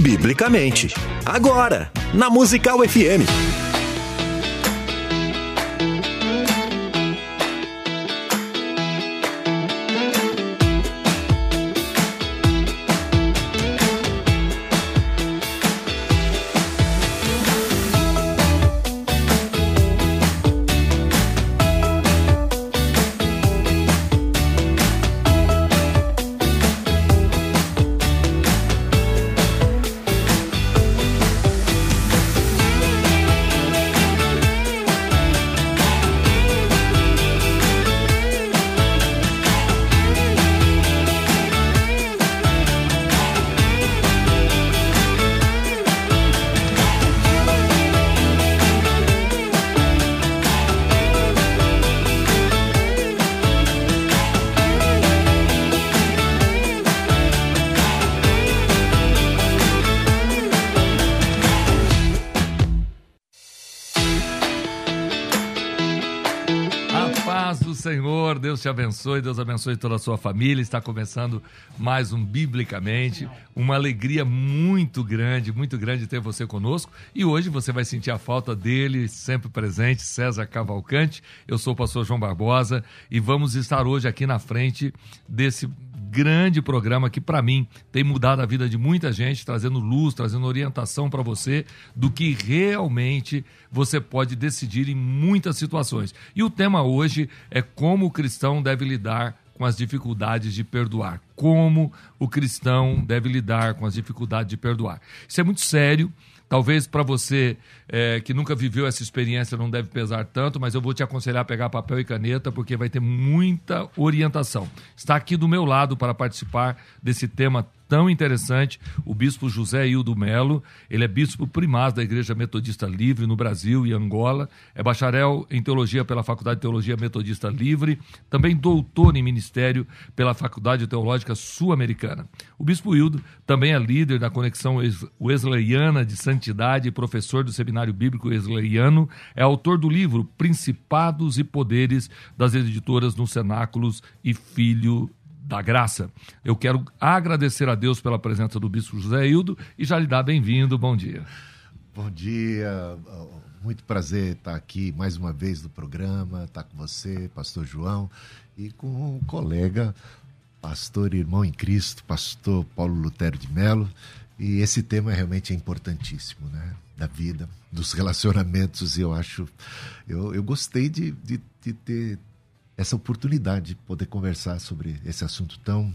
Biblicamente. Agora, na Musical FM. Abençoe, Deus abençoe toda a sua família. Está começando mais um Biblicamente. Uma alegria muito grande, muito grande ter você conosco. E hoje você vai sentir a falta dele, sempre presente, César Cavalcante. Eu sou o pastor João Barbosa e vamos estar hoje aqui na frente desse grande programa que, para mim, tem mudado a vida de muita gente, trazendo luz, trazendo orientação para você do que realmente você pode decidir em muitas situações. E o tema hoje é como o cristão deve lidar com as dificuldades de perdoar. Como o cristão deve lidar com as dificuldades de perdoar. Isso é muito sério. Talvez para você é, que nunca viveu essa experiência não deve pesar tanto, mas eu vou te aconselhar a pegar papel e caneta porque vai ter muita orientação. Está aqui do meu lado para participar desse tema tão interessante, o bispo José Hildo Melo. Ele é bispo primaz da Igreja Metodista Livre no Brasil e Angola. É bacharel em teologia pela Faculdade de Teologia Metodista Livre, também doutor em ministério pela Faculdade Teológica Sul-Americana. O bispo Hildo também é líder da Conexão Wesleyana de Santidade e professor do Seminário Bíblico Wesleyano. É autor do livro Principados e Poderes das editoras no Cenáculos e Filho da graça. Eu quero agradecer a Deus pela presença do Bispo José Hildo e já lhe dar bem-vindo. Bom dia. Bom dia, muito prazer estar aqui mais uma vez no programa, estar com você, Pastor João, e com o colega, pastor irmão em Cristo, pastor Paulo Lutero de Melo. E esse tema realmente é importantíssimo, né? Da vida, dos relacionamentos, eu acho. Eu, eu gostei de, de, de ter essa oportunidade de poder conversar sobre esse assunto tão,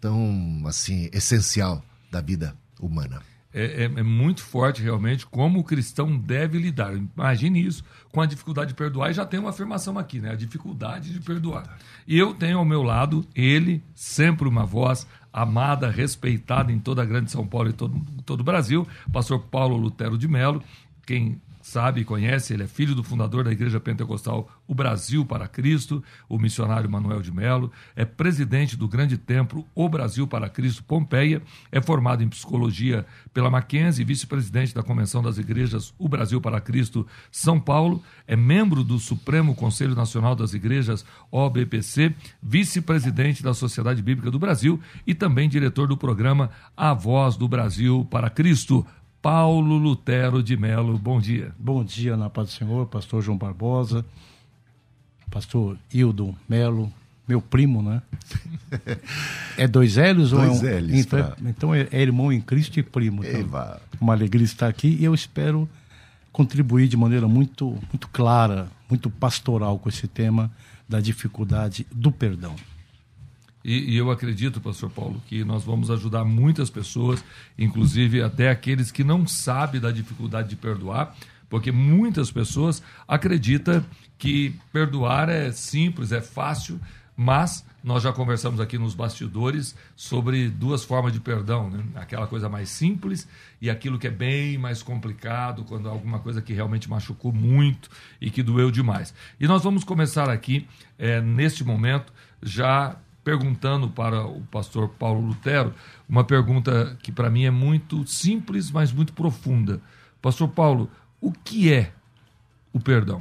tão assim, essencial da vida humana. É, é, é, muito forte realmente como o cristão deve lidar. Imagine isso com a dificuldade de perdoar. E já tem uma afirmação aqui, né? A dificuldade de perdoar. E eu tenho ao meu lado ele, sempre uma voz amada, respeitada em toda a grande São Paulo e todo, todo o Brasil, pastor Paulo Lutero de Melo, quem sabe e conhece, ele é filho do fundador da Igreja Pentecostal O Brasil para Cristo, o missionário Manuel de Melo, é presidente do Grande Templo O Brasil para Cristo Pompeia, é formado em psicologia pela Mackenzie, vice-presidente da Convenção das Igrejas O Brasil para Cristo São Paulo, é membro do Supremo Conselho Nacional das Igrejas OBPC, vice-presidente da Sociedade Bíblica do Brasil e também diretor do programa A Voz do Brasil para Cristo. Paulo Lutero de Melo. Bom dia. Bom dia, na paz do Senhor, pastor João Barbosa, pastor Hildo Melo, meu primo, né? É dois L's dois ou é um... L's, então, tá. então é, é, irmão em Cristo e primo. Então, uma alegria estar aqui e eu espero contribuir de maneira muito, muito clara, muito pastoral com esse tema da dificuldade do perdão. E, e, eu acredito, Pastor Paulo, que nós vamos ajudar muitas pessoas, inclusive até aqueles que não sabem da dificuldade de perdoar, porque muitas pessoas acreditam que perdoar é simples, é fácil, mas nós já conversamos aqui nos bastidores sobre duas formas de perdão, né? aquela coisa mais simples e aquilo que é bem mais complicado, quando alguma coisa que realmente machucou muito e que doeu demais. E nós vamos começar aqui, é, neste momento, já perguntando para o pastor Paulo Lutero uma pergunta que para mim é muito simples, mas muito profunda. Pastor Paulo, o que é o perdão?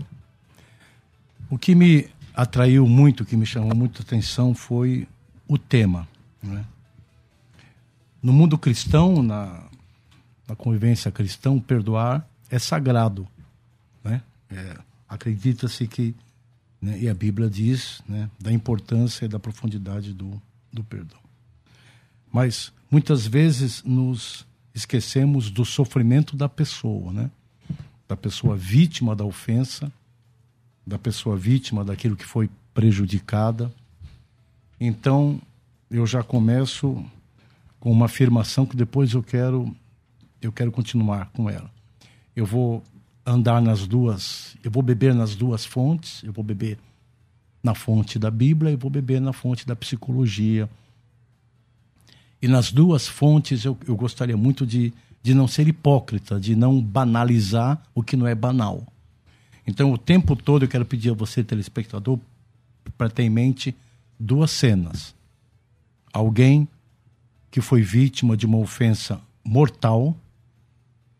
O que me atraiu muito, o que me chamou muita atenção foi o tema. Né? No mundo cristão, na, na convivência cristã, perdoar é sagrado. Né? É, Acredita-se que, né, e a Bíblia diz, né, da importância e da profundidade do, do perdão. Mas muitas vezes nos esquecemos do sofrimento da pessoa, né? da pessoa vítima da ofensa, da pessoa vítima daquilo que foi prejudicada. Então, eu já começo com uma afirmação que depois eu quero eu quero continuar com ela. Eu vou andar nas duas, eu vou beber nas duas fontes, eu vou beber na fonte da Bíblia e vou beber na fonte da psicologia. E nas duas fontes eu, eu gostaria muito de, de não ser hipócrita, de não banalizar o que não é banal. Então, o tempo todo eu quero pedir a você, telespectador, para ter em mente duas cenas. Alguém que foi vítima de uma ofensa mortal,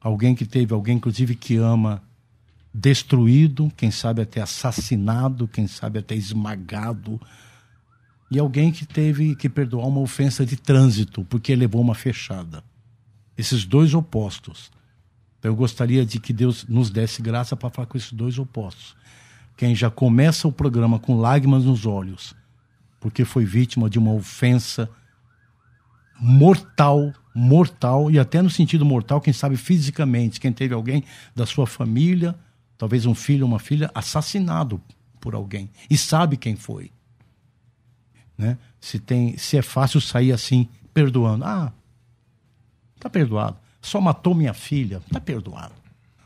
alguém que teve alguém, inclusive, que ama, destruído, quem sabe até assassinado, quem sabe até esmagado, e alguém que teve que perdoar uma ofensa de trânsito porque levou uma fechada. Esses dois opostos. Então, eu gostaria de que Deus nos desse graça para falar com esses dois opostos. Quem já começa o programa com lágrimas nos olhos, porque foi vítima de uma ofensa mortal, mortal, e até no sentido mortal, quem sabe fisicamente, quem teve alguém da sua família, talvez um filho ou uma filha, assassinado por alguém, e sabe quem foi. Né? Se, tem, se é fácil sair assim, perdoando. Ah, tá perdoado. Só matou minha filha, tá perdoado.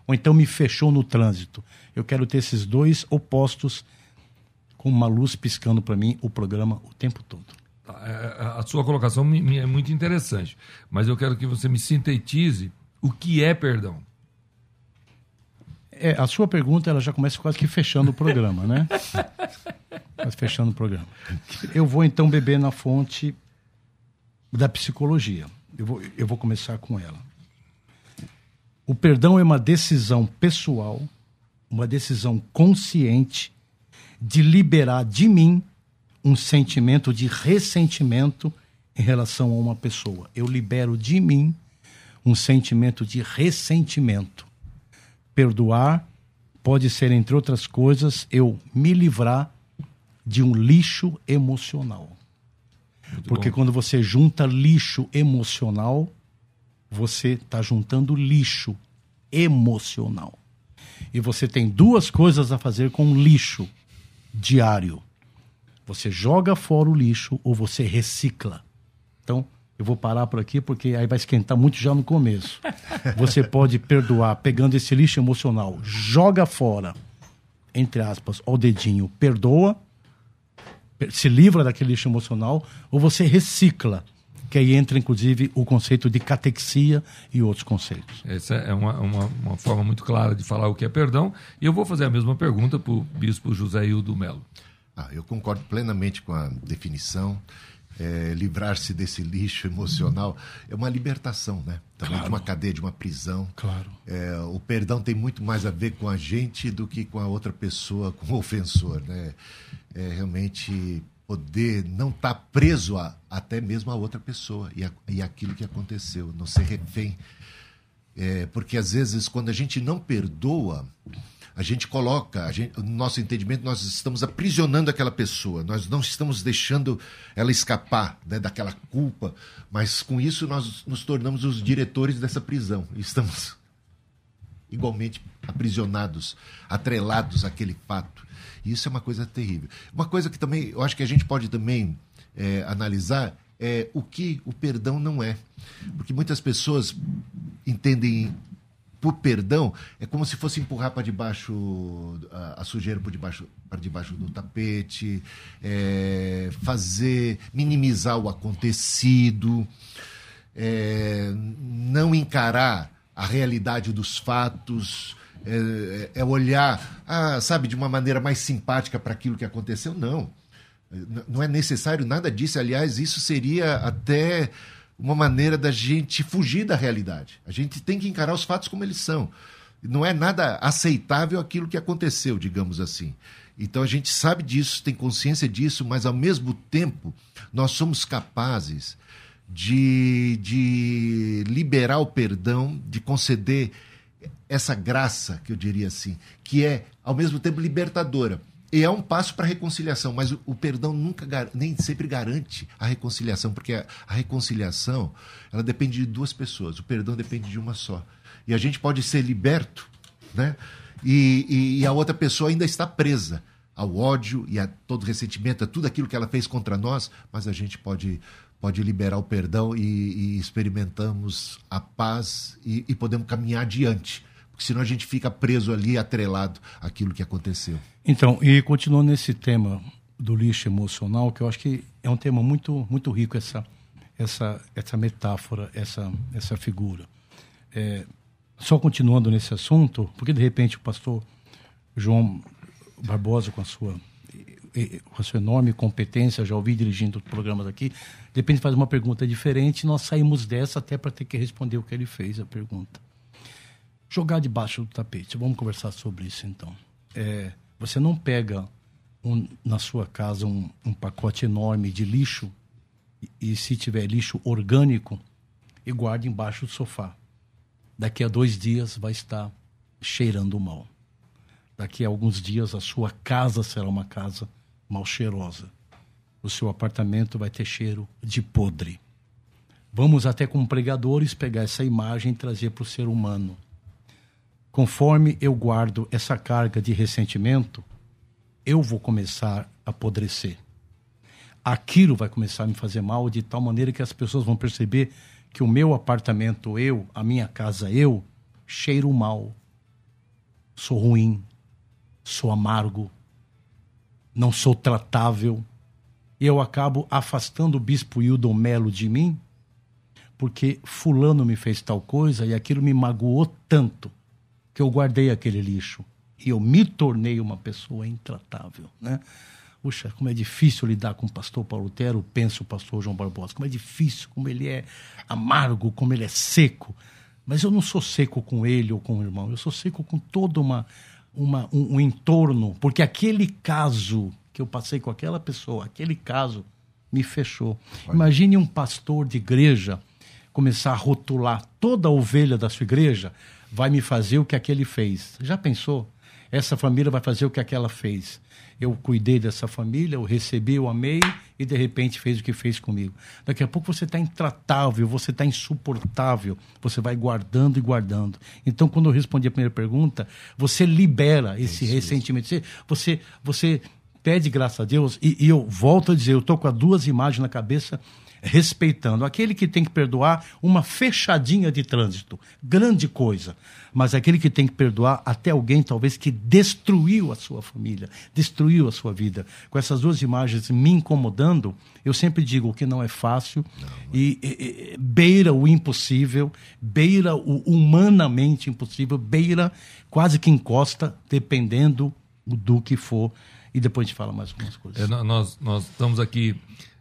Ou então me fechou no trânsito. Eu quero ter esses dois opostos com uma luz piscando para mim o programa o tempo todo. A sua colocação é muito interessante, mas eu quero que você me sintetize o que é perdão. É, a sua pergunta ela já começa quase que fechando o programa, né? quase fechando o programa. Eu vou então beber na fonte da psicologia. Eu vou, eu vou começar com ela. O perdão é uma decisão pessoal, uma decisão consciente de liberar de mim um sentimento de ressentimento em relação a uma pessoa. Eu libero de mim um sentimento de ressentimento. Perdoar pode ser, entre outras coisas, eu me livrar de um lixo emocional. Muito Porque bom. quando você junta lixo emocional, você está juntando lixo emocional. E você tem duas coisas a fazer com lixo diário você joga fora o lixo ou você recicla. Então, eu vou parar por aqui porque aí vai esquentar muito já no começo. Você pode perdoar pegando esse lixo emocional, joga fora, entre aspas, ao dedinho, perdoa, se livra daquele lixo emocional, ou você recicla, que aí entra inclusive o conceito de catexia e outros conceitos. Essa é uma, uma, uma forma muito clara de falar o que é perdão. E eu vou fazer a mesma pergunta para o bispo José Hildo Melo. Ah, eu concordo plenamente com a definição. É, livrar-se desse lixo emocional é uma libertação, né? Também claro. de uma cadeia, de uma prisão. Claro. É, o perdão tem muito mais a ver com a gente do que com a outra pessoa, com o ofensor, né? É realmente poder não estar tá preso a, até mesmo a outra pessoa e, a, e aquilo que aconteceu, não ser refém. É, porque às vezes quando a gente não perdoa, a gente coloca, a gente, no nosso entendimento, nós estamos aprisionando aquela pessoa, nós não estamos deixando ela escapar né, daquela culpa, mas com isso nós nos tornamos os diretores dessa prisão. Estamos igualmente aprisionados, atrelados àquele fato. E isso é uma coisa terrível. Uma coisa que também eu acho que a gente pode também é, analisar é o que o perdão não é. Porque muitas pessoas entendem por perdão é como se fosse empurrar para debaixo a, a, sujeira por debaixo para debaixo do tapete, é, fazer minimizar o acontecido, é, não encarar a realidade dos fatos, é, é olhar, ah, sabe, de uma maneira mais simpática para aquilo que aconteceu. Não, não é necessário nada disso. Aliás, isso seria até uma maneira da gente fugir da realidade. A gente tem que encarar os fatos como eles são. Não é nada aceitável aquilo que aconteceu, digamos assim. Então a gente sabe disso, tem consciência disso, mas ao mesmo tempo nós somos capazes de, de liberar o perdão, de conceder essa graça, que eu diria assim, que é ao mesmo tempo libertadora. E é um passo para a reconciliação, mas o, o perdão nunca nem sempre garante a reconciliação, porque a, a, reconciliação ela depende de duas pessoas, o perdão depende de uma só. E a gente pode ser liberto, né? E, e, e a outra pessoa ainda está presa ao ódio e a todo ressentimento, a tudo aquilo que ela fez contra nós, mas a gente pode pode liberar o perdão e, e experimentamos a paz e, e podemos caminhar adiante porque senão a gente fica preso ali, atrelado àquilo que aconteceu. Então, e continuando nesse tema do lixo emocional, que eu acho que é um tema muito, muito rico essa, essa, essa metáfora, essa, essa figura. É, só continuando nesse assunto, porque de repente o pastor João Barbosa, com a sua, com a sua enorme competência, já ouvi dirigindo programas aqui, de repente faz uma pergunta diferente, nós saímos dessa até para ter que responder o que ele fez, a pergunta jogar debaixo do tapete. Vamos conversar sobre isso então. É, você não pega um, na sua casa um, um, pacote enorme de lixo e, e, se tiver lixo orgânico e guarda embaixo do sofá. Daqui a dois dias vai estar cheirando mal. Daqui a alguns dias a sua casa será uma casa mal cheirosa. O seu apartamento vai ter cheiro de podre. Vamos até como pregadores pegar essa imagem e trazer para o ser humano conforme eu guardo essa carga de ressentimento, eu vou começar a apodrecer. Aquilo vai começar a me fazer mal de tal maneira que as pessoas vão perceber que o meu apartamento, eu, a minha casa, eu, cheiro mal, sou ruim, sou amargo, não sou tratável. E eu acabo afastando o bispo Hildon Melo de mim, porque fulano me fez tal coisa e aquilo me magoou tanto que eu guardei aquele lixo e eu me tornei uma pessoa intratável, né? Puxa, como é difícil lidar com o pastor Paulo Tero, pensa o pastor João Barbosa. Como é difícil, como ele é amargo, como ele é seco. Mas eu não sou seco com ele ou com o irmão, eu sou seco com todo uma, uma, um, um entorno, porque aquele caso que eu passei com aquela pessoa, aquele caso me fechou. Imagine um pastor de igreja começar a rotular toda a ovelha da sua igreja vai me fazer o que aquele fez. Já pensou? Essa família vai fazer o que aquela fez. Eu cuidei dessa família, eu recebi, eu amei e de repente fez o que fez comigo. Daqui a pouco você está intratável, você está insuportável, você vai guardando e guardando. Então, quando eu respondi a primeira pergunta, você libera esse isso, ressentimento. Você, você, você pede graça a Deus e, e eu volto a dizer, eu estou com as duas imagens na cabeça respeitando. Aquele que tem que perdoar uma fechadinha de trânsito, grande coisa. Mas aquele que tem que perdoar até alguém, talvez, que destruiu a sua família, destruiu a sua vida. Com essas duas imagens me incomodando, eu sempre digo que não é fácil não. E, e, e, beira o impossível, beira o humanamente impossível, beira quase que encosta, dependendo do que for. E depois a gente fala mais algumas coisas. É, nós, nós estamos aqui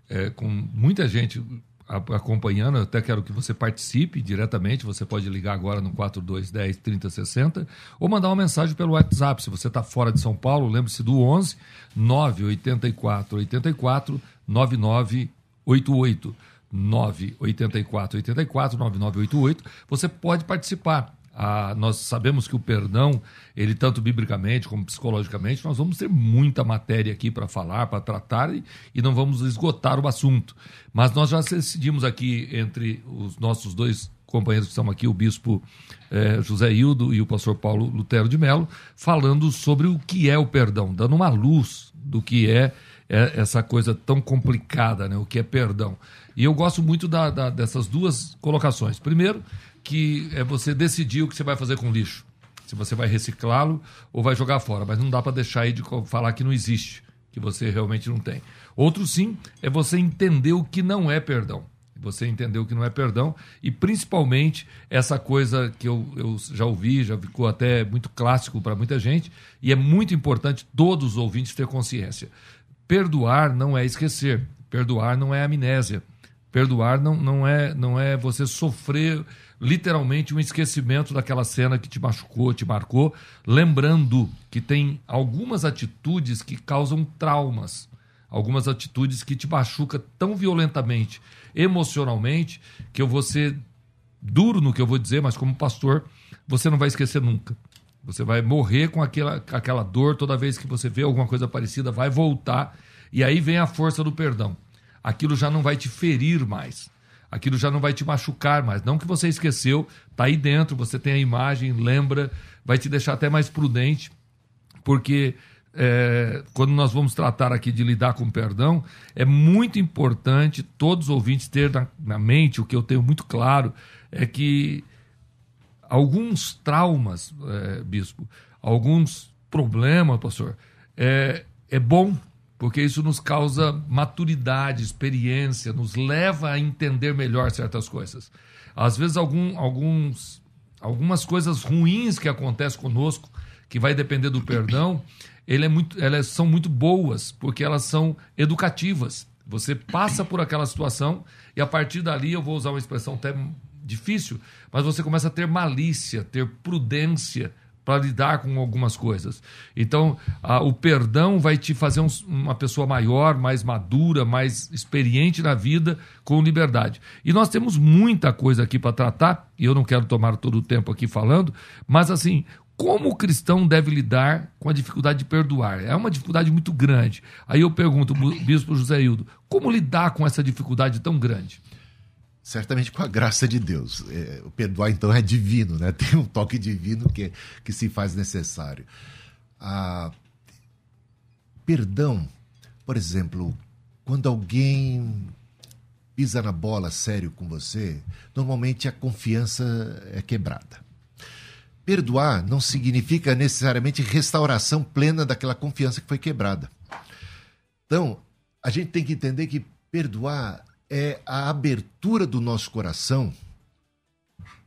é, com muita gente acompanhando, eu até quero que você participe diretamente, você pode ligar agora no 4210 3060 ou mandar uma mensagem pelo WhatsApp, se você está fora de São Paulo, lembre-se do 11 984 84 9988 984 84 9988, você pode participar nós sabemos que o perdão, ele tanto biblicamente como psicologicamente, nós vamos ter muita matéria aqui para falar, para tratar e, e, não vamos esgotar o assunto. Mas nós já decidimos aqui entre os nossos dois companheiros que estão aqui, o bispo eh, José Hildo e o pastor Paulo Lutero de Mello, falando sobre o que é o perdão, dando uma luz do que é, é essa coisa tão complicada, né? o que é perdão. E eu gosto muito da, da, dessas duas colocações. Primeiro, que é você decidir o que você vai fazer com o lixo. Se você vai reciclá-lo ou vai jogar fora. Mas não dá para deixar aí de falar que não existe, que você realmente não tem. Outro sim é você entender o que não é perdão. Você entender o que não é perdão e principalmente essa coisa que eu, eu já ouvi, já ficou até muito clássico para muita gente e é muito importante todos os ouvintes ter consciência. Perdoar não é esquecer, perdoar não é amnésia, perdoar não, não, é, não é você sofrer literalmente um esquecimento daquela cena que te machucou, te marcou, lembrando que tem algumas atitudes que causam traumas. algumas atitudes que te machucam tão violentamente, emocionalmente, que eu vou ser duro no que eu vou dizer, mas como pastor, você não vai esquecer nunca. Você vai morrer com aquela, aquela dor toda vez que você vê alguma coisa parecida, vai voltar, e aí vem a força do perdão. Aquilo já não vai te ferir mais aquilo já não vai te machucar mais. Não que você esqueceu, tá aí dentro, você tem a imagem, lembra, vai te deixar até mais prudente, porque é, quando nós vamos tratar aqui de lidar com perdão, é muito importante todos os ouvintes ter na, na mente, o que eu tenho muito claro, é que alguns traumas, é, bispo, alguns problemas, pastor, é, é bom porque isso nos causa maturidade, experiência, nos leva a entender melhor certas coisas. Às vezes, algum, alguns, algumas coisas ruins que acontecem conosco, que vai depender do perdão, ele é muito, elas são muito boas, porque elas são educativas. Você passa por aquela situação e a partir dali, eu vou usar uma expressão até difícil, mas você começa a ter malícia, ter prudência, para lidar com algumas coisas. Então, a, o perdão vai te fazer um, uma pessoa maior, mais madura, mais experiente na vida, com liberdade. E nós temos muita coisa aqui para tratar, e eu não quero tomar todo o tempo aqui falando, mas assim, como o cristão deve lidar com a dificuldade de perdoar? É uma dificuldade muito grande. Aí eu pergunto, bispo José Hildo, como lidar com essa dificuldade tão grande? Certamente com a graça de Deus. É, o perdoar, então, é divino, né? Tem um toque divino que, que se faz necessário. Ah, perdão, por exemplo, quando alguém pisa na bola sério com você, normalmente a confiança é quebrada. Perdoar não significa necessariamente restauração plena daquela confiança que foi quebrada. Então, a gente tem que entender que perdoar é a abertura do nosso coração,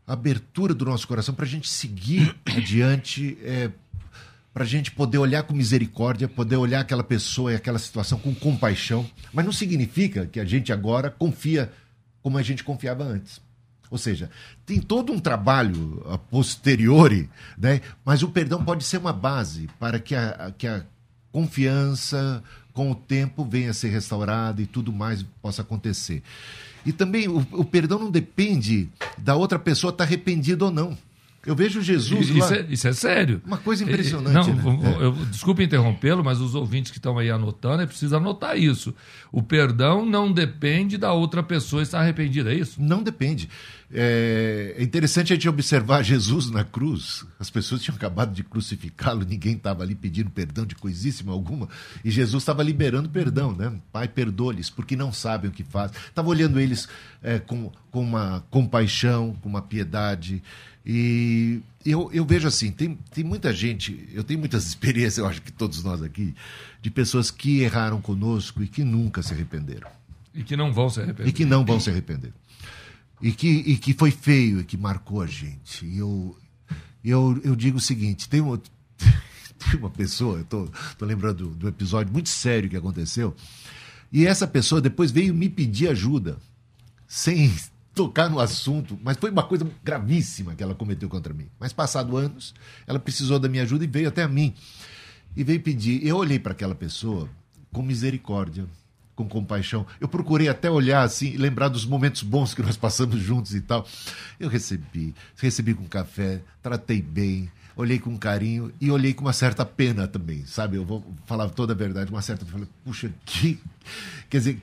a abertura do nosso coração para a gente seguir adiante, é, para a gente poder olhar com misericórdia, poder olhar aquela pessoa e aquela situação com compaixão. Mas não significa que a gente agora confia como a gente confiava antes. Ou seja, tem todo um trabalho a posteriori, né? mas o perdão pode ser uma base para que a, que a confiança, com o tempo venha a ser restaurada e tudo mais possa acontecer. E também o, o perdão não depende da outra pessoa estar arrependida ou não. Eu vejo Jesus isso lá. É, isso é sério. Uma coisa impressionante. Não, né? eu, desculpe interrompê-lo, mas os ouvintes que estão aí anotando, é preciso anotar isso. O perdão não depende da outra pessoa estar arrependida, é isso? Não depende. É, é interessante a gente observar Jesus na cruz. As pessoas tinham acabado de crucificá-lo, ninguém estava ali pedindo perdão de coisíssima alguma. E Jesus estava liberando perdão, né? Pai, perdoa-lhes, porque não sabem o que fazem. Estava olhando eles é, com, com uma compaixão, com uma piedade. E eu, eu vejo assim, tem, tem muita gente, eu tenho muitas experiências, eu acho que todos nós aqui, de pessoas que erraram conosco e que nunca se arrependeram. E que não vão se arrepender. E que não vão se arrepender. E que, e que foi feio e que marcou a gente. E eu, eu, eu digo o seguinte: tem, uma, tem uma pessoa, eu tô lembrando do, do episódio muito sério que aconteceu, e essa pessoa depois veio me pedir ajuda, sem tocar no assunto, mas foi uma coisa gravíssima que ela cometeu contra mim. Mas passado anos, ela precisou da minha ajuda e veio até a mim. E veio pedir. Eu olhei para aquela pessoa com misericórdia, com compaixão. Eu procurei até olhar assim, lembrar dos momentos bons que nós passamos juntos e tal. Eu recebi, recebi com café, tratei bem, olhei com carinho e olhei com uma certa pena também, sabe? Eu vou falar toda a verdade, uma certa. Falei, puxa, que. Quer dizer,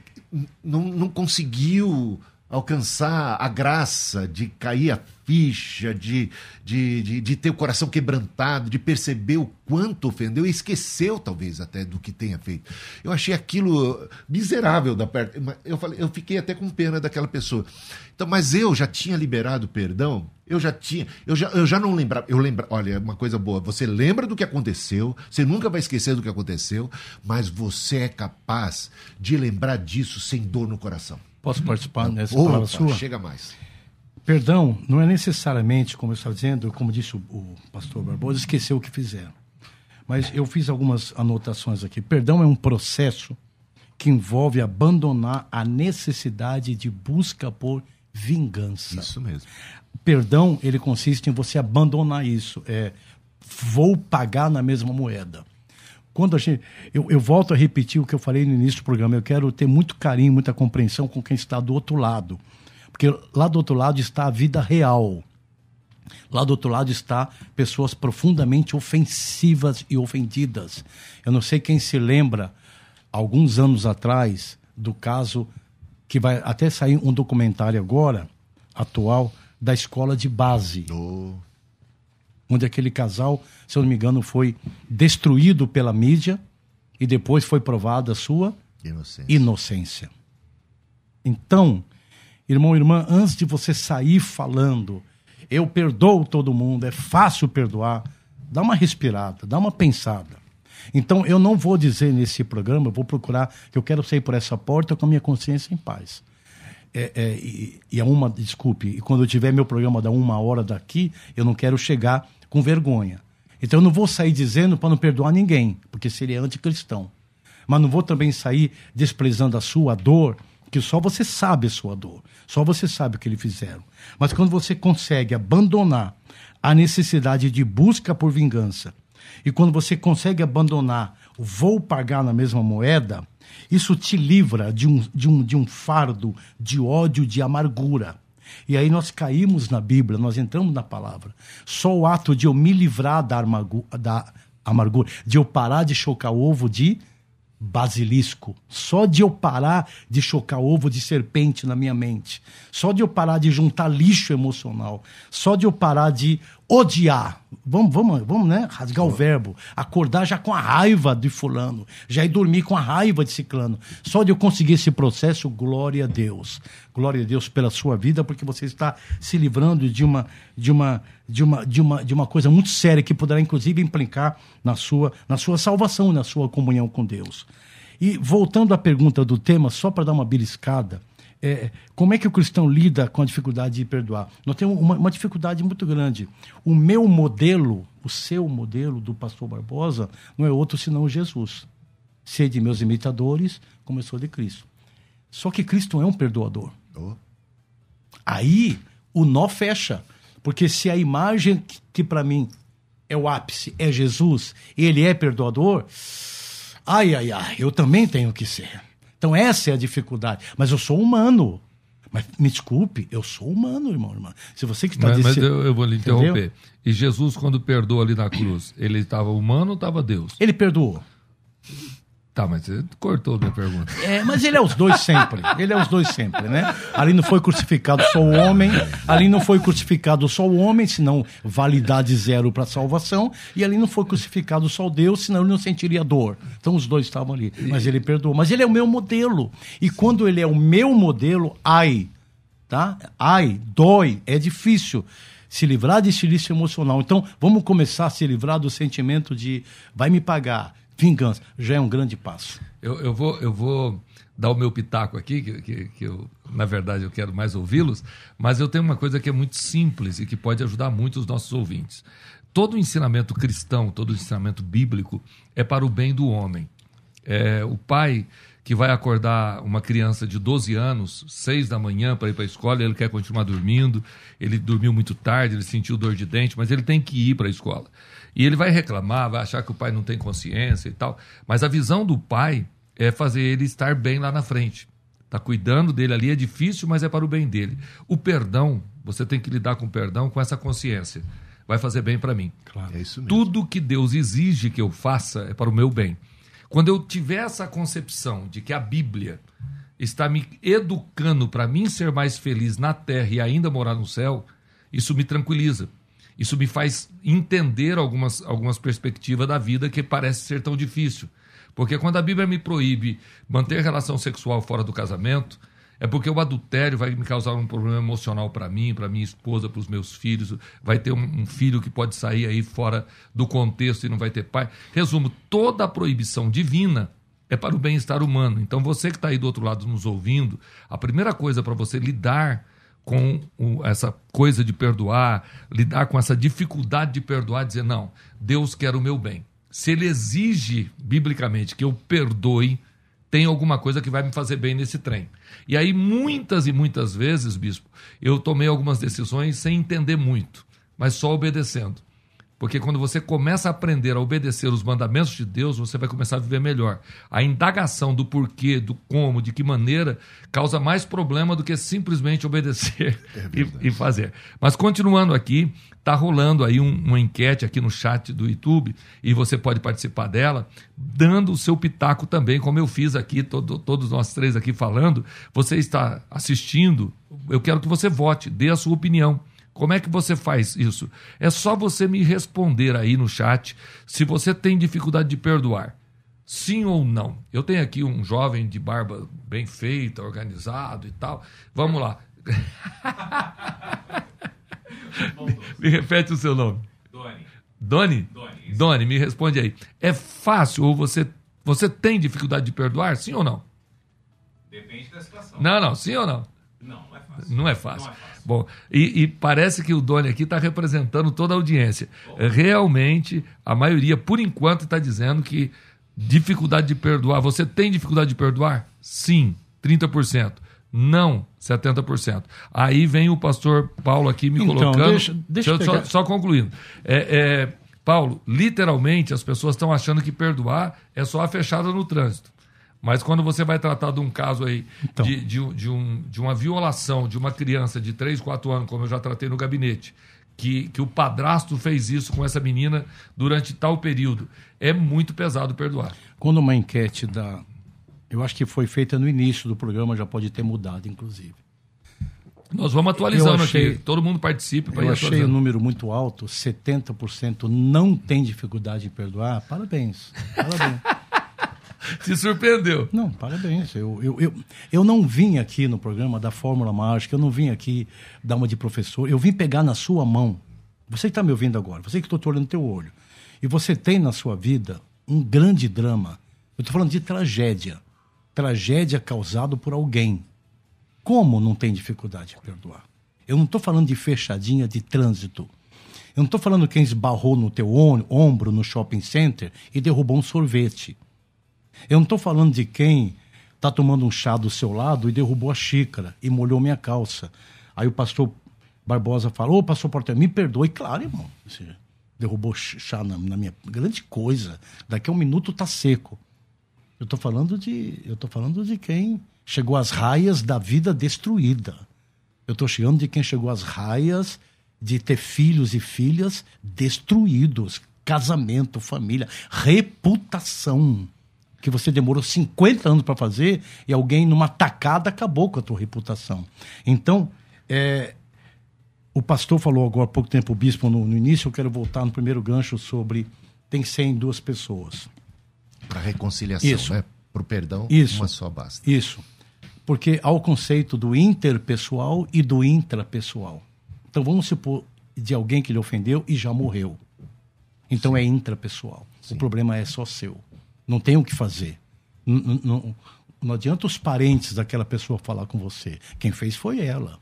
não, não conseguiu alcançar a graça de cair a ficha, de, de, de, de, ter o coração quebrantado, de perceber o quanto ofendeu e esqueceu, talvez, até do que tenha feito. Eu achei aquilo miserável da parte. Eu, falei, eu fiquei até com pena daquela pessoa. Então, mas eu já tinha liberado perdão, eu já tinha, eu já, eu já não lembrava. Eu lembra, olha, uma coisa boa, você lembra do que aconteceu, você nunca vai esquecer do que aconteceu, mas você é capaz de lembrar disso sem dor no coração. Posso participar nessa palavra sua? Chega mais. Perdão não é necessariamente, como eu estava dizendo, como disse o, o pastor Barbosa, esquecer o que fizeram. Mas eu fiz algumas anotações aqui. Perdão é um processo que envolve abandonar a necessidade de busca por vingança. Isso mesmo. Perdão, ele consiste em você abandonar isso. É, vou pagar na mesma moeda. Quando a gente. Eu, eu volto a repetir o que eu falei no início do programa. Eu quero ter muito carinho, muita compreensão com quem está do outro lado. Porque lá do outro lado está a vida real. Lá do outro lado está pessoas profundamente ofensivas e ofendidas. Eu não sei quem se lembra, alguns anos atrás, do caso que vai até sair um documentário agora, atual, da escola de base. Oh. Onde aquele casal, se eu não me engano, foi destruído pela mídia e depois foi provada a sua inocência. inocência. Então, irmão e irmã, antes de você sair falando eu perdoo todo mundo, é fácil perdoar. Dá uma respirada, dá uma pensada. Então, eu não vou dizer nesse programa, eu vou procurar que eu quero sair por essa porta com a minha consciência em paz. É, é, e, e é uma, desculpe, e quando eu tiver meu programa da uma hora daqui, eu não quero chegar com vergonha. Então, eu não vou sair dizendo para não perdoar ninguém, porque seria anticristão. Mas não vou também sair desprezando a sua dor, que só você sabe a sua dor, só você sabe o que eles fizeram. Mas quando você consegue abandonar a necessidade de busca por vingança, e quando você consegue abandonar o vou pagar na mesma moeda, isso te livra de um, de um, de um fardo de ódio, de amargura. E aí nós caímos na Bíblia, nós entramos na palavra. Só o ato de eu me livrar da, da amargura, de eu parar de chocar ovo de basilisco. Só de eu parar de chocar ovo de serpente na minha mente. Só de eu parar de juntar lixo emocional. Só de eu parar de odiar. Vamos, vamos, vamos, né? Rasgar o verbo. Acordar já com a raiva de fulano. Já ir dormir com a raiva de ciclano. Só de eu conseguir esse processo, glória a Deus. Glória a Deus pela sua vida, porque você está se livrando de uma, de uma, de uma, de uma, de uma coisa muito séria que poderá, inclusive, implicar na sua, na sua salvação, na sua comunhão com Deus. E voltando à pergunta do tema, só para dar uma beliscada, é, como é que o cristão lida com a dificuldade de perdoar? Nós temos uma, uma, dificuldade muito grande. O meu modelo, o seu modelo do pastor Barbosa, não é outro senão Jesus. Ser de meus imitadores, como eu sou de Cristo. Só que Cristo é um perdoador. Oh. Aí o nó fecha. Porque se a imagem que, que para mim é o ápice é Jesus, ele é perdoador, ai, ai, ai, eu também tenho que ser. Então essa é a dificuldade. Mas eu sou humano. Mas me desculpe, eu sou humano, irmão, irmã. Se você que está Mas, mas eu, eu, vou lhe interromper. Entendeu? E Jesus, quando perdoou ali na cruz, ele estava humano ou estava Deus? Ele perdoou. Tá, mas você cortou minha pergunta. É, mas ele é os dois sempre. Ele é os dois sempre, né? Ali não foi crucificado só o homem, ali não foi crucificado só o homem, senão validade zero para salvação, e ali não foi crucificado só o Deus, senão ele não sentiria dor. Então os dois estavam ali, mas ele perdoou. Mas ele é o meu modelo. E quando ele é o meu modelo, ai, tá? Ai, dói, é difícil se livrar desse lixo emocional. Então, vamos começar a se livrar do sentimento de vai me pagar vingança. Já é um grande passo. Eu, eu, vou, eu vou dar o meu pitaco aqui, que, que, que eu, na verdade, eu quero mais ouvi-los, mas eu tenho uma coisa que é muito simples e que pode ajudar muito os nossos ouvintes. Todo o ensinamento cristão, todo o ensinamento bíblico é para o bem do homem. É, o pai que vai acordar uma criança de 12 anos, 6 da manhã, para ir para a escola, ele quer continuar dormindo, ele dormiu muito tarde, ele sentiu dor de dente, mas ele tem que ir para a escola. E ele vai reclamar, vai achar que o pai não tem consciência e tal. Mas a visão do pai é fazer ele estar bem lá na frente. Tá cuidando dele ali, é difícil, mas é para o bem dele. O perdão, você tem que lidar com o perdão com essa consciência. Vai fazer bem para mim. Claro. É isso mesmo. Tudo que Deus exige que eu faça é para o meu bem. Quando eu tiver essa concepção de que a Bíblia está me educando para mim ser mais feliz na terra e ainda morar no céu, isso me tranquiliza. Isso me faz entender algumas, algumas perspectivas da vida que parece ser tão difícil. Porque quando a Bíblia me proíbe manter relação sexual fora do casamento, é porque o adultério vai me causar um problema emocional para mim, para minha esposa, para os meus filhos. Vai ter um, um, filho que pode sair aí fora do contexto e não vai ter pai. Resumo: toda a proibição divina é para o bem-estar humano. Então, você que está aí do outro lado nos ouvindo, a primeira coisa para você lidar com essa coisa de perdoar, lidar com essa dificuldade de perdoar, dizer, não, Deus quer o meu bem. Se ele exige, biblicamente, que eu perdoe, tem alguma coisa que vai me fazer bem nesse trem. E aí, muitas e muitas vezes, bispo, eu tomei algumas decisões sem entender muito, mas só obedecendo. Porque quando você começa a aprender a obedecer os mandamentos de Deus, você vai começar a viver melhor. A indagação do porquê, do como, de que maneira, causa mais problema do que simplesmente obedecer é e, e, fazer. Mas continuando aqui, está rolando aí um, uma enquete aqui no chat do YouTube e você pode participar dela, dando o seu pitaco também, como eu fiz aqui, todo, todos nós três aqui falando. Você está assistindo, eu quero que você vote, dê a sua opinião. Como é que você faz isso? É só você me responder aí no chat se você tem dificuldade de perdoar. Sim ou não? Eu tenho aqui um jovem de barba bem feita, organizado e tal. Vamos lá. me repete o seu nome. Doni. Doni? Doni. Doni, me responde aí. É fácil ou você, você tem dificuldade de perdoar? Sim ou não? Depende da situação. Não, não. Sim ou não? Não, fácil. Não é fácil. Não é fácil. Bom, e, e, parece que o Doni aqui está representando toda a audiência. Oh. Realmente, a maioria, por enquanto, está dizendo que dificuldade de perdoar. Você tem dificuldade de perdoar? Sim, 30%. Não, 70%. Aí vem o pastor Paulo aqui me então, colocando. Deixa, deixa eu só, só, concluindo. É, é, Paulo, literalmente as pessoas estão achando que perdoar é só a fechada no trânsito. Mas quando você vai tratar de um caso aí então. de, de, de, um, de uma violação de uma criança de 3, 4 anos, como eu já tratei no gabinete, que, que o padrasto fez isso com essa menina durante tal período, é muito pesado perdoar. Quando uma enquete da. Eu acho que foi feita no início do programa, já pode ter mudado, inclusive. Nós vamos atualizando achei, aqui. Todo mundo participe Eu achei o um número muito alto, 70% não tem dificuldade em perdoar. Parabéns. Parabéns. Se surpreendeu. Não, parabéns. Eu, eu, eu, eu não vim aqui no programa da Fórmula Mágica, eu não vim aqui dar uma de professor, eu vim pegar na sua mão. Você que está me ouvindo agora, você que estou te olhando no teu olho. E você tem na sua vida um grande drama. Eu estou falando de tragédia. Tragédia causada por alguém. Como não tem dificuldade em perdoar? Eu não estou falando de fechadinha de trânsito. Eu não estou falando quem esbarrou no teu ombro no shopping center e derrubou um sorvete. Eu não estou falando de quem está tomando um chá do seu lado e derrubou a xícara e molhou minha calça. Aí o pastor Barbosa falou, ô pastor Porter, me perdoe. Claro, irmão. Você derrubou chá na, na, minha grande coisa. Daqui a um minuto tá seco. Eu estou falando de. Eu tô falando de quem chegou às raias da vida destruída. Eu estou chegando de quem chegou às raias de ter filhos e filhas destruídos. Casamento, família, reputação que você demorou 50 anos para fazer e alguém numa tacada acabou com a tua reputação. Então, é, o pastor falou agora há pouco tempo, o bispo, no, no, início, eu quero voltar no primeiro gancho sobre tem que ser em duas pessoas. Para reconciliação, Isso. né? Para o perdão, Isso. uma só basta. Isso. Porque há o conceito do interpessoal e do intrapessoal. Então vamos supor de alguém que lhe ofendeu e já morreu. Então Sim. é intrapessoal. Sim. O problema é só seu. Não tem o que fazer. Não, não, não adianta os parentes daquela pessoa falar com você. Quem fez foi ela.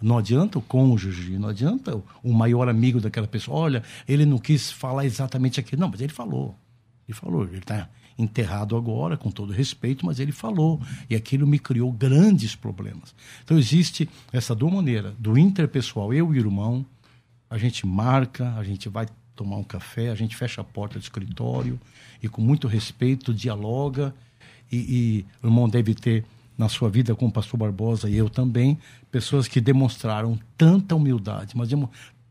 Não adianta o cônjuge, não adianta o maior amigo daquela pessoa. Olha, ele não quis falar exatamente aquilo. Não, mas ele falou. Ele falou. Ele está enterrado agora, com todo respeito, mas ele falou. E aquilo me criou grandes problemas. Então existe essa duas maneiras, do interpessoal, eu e o irmão, a gente marca, a gente vai tomar um café, a gente fecha a porta do escritório e com muito respeito dialoga. E, e o irmão deve ter na sua vida com o pastor Barbosa e eu também, pessoas que demonstraram tanta humildade, mas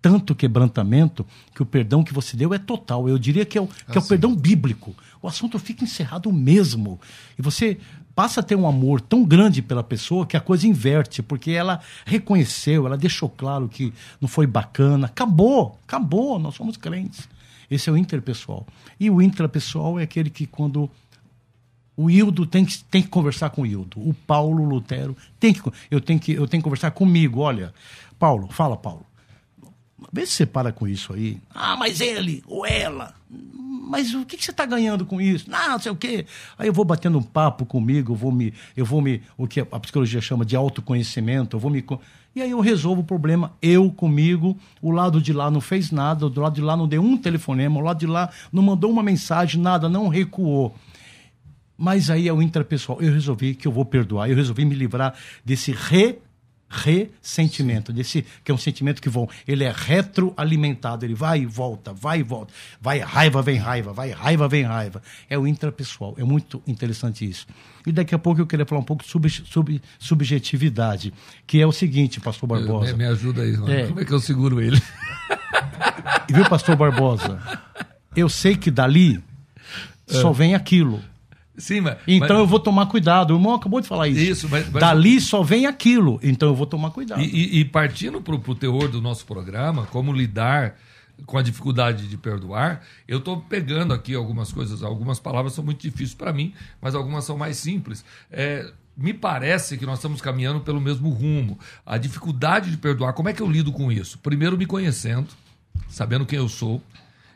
tanto quebrantamento que o perdão que você deu é total. Eu diria que é o, que é o perdão bíblico. O assunto fica encerrado mesmo. E você passa a ter um amor tão grande pela pessoa que a coisa inverte, porque ela reconheceu, ela deixou claro que não foi bacana. Acabou, acabou, nós somos crentes. Esse é o interpessoal. E o intrapessoal é aquele que quando o Hildo tem que, tem que conversar com o Hildo. O Paulo Lutero tem que eu tenho que eu tenho que conversar comigo. Olha, Paulo, fala, Paulo. Vê se você para com isso aí. Ah, mas ele ou ela. Mas o que, que você está ganhando com isso? Não, não sei o quê. Aí eu vou batendo um papo comigo, eu vou me, eu vou me, o que a psicologia chama de autoconhecimento, eu vou me e aí eu resolvo o problema, eu comigo, o lado de lá não fez nada, do lado de lá não deu um telefonema, o lado de lá não mandou uma mensagem, nada, não recuou. Mas aí é o intrapessoal. Eu resolvi que eu vou perdoar, eu resolvi me livrar desse re ressentimento, desse que é um sentimento que vão, ele é retroalimentado, ele vai e volta, vai e volta, vai raiva, vem raiva, vai raiva, vem raiva. É o intrapessoal, é muito interessante isso. E daqui a pouco eu queria falar um pouco sobre, sobre subjetividade, que é o seguinte, pastor Barbosa. Me, me ajuda aí, é. como é que eu seguro ele? Viu, pastor Barbosa? Eu sei que dali só é. vem aquilo. Sim, mas, então mas... eu vou tomar cuidado. O irmão acabou de falar isso. Isso, mas, mas... Dali só vem aquilo. Então eu vou tomar cuidado. E, e, e partindo para o teor do nosso programa, como lidar com a dificuldade de perdoar, eu estou pegando aqui algumas coisas, algumas palavras são muito difíceis para mim, mas algumas são mais simples. É, me parece que nós estamos caminhando pelo mesmo rumo. A dificuldade de perdoar, como é que eu lido com isso? Primeiro, me conhecendo, sabendo quem eu sou,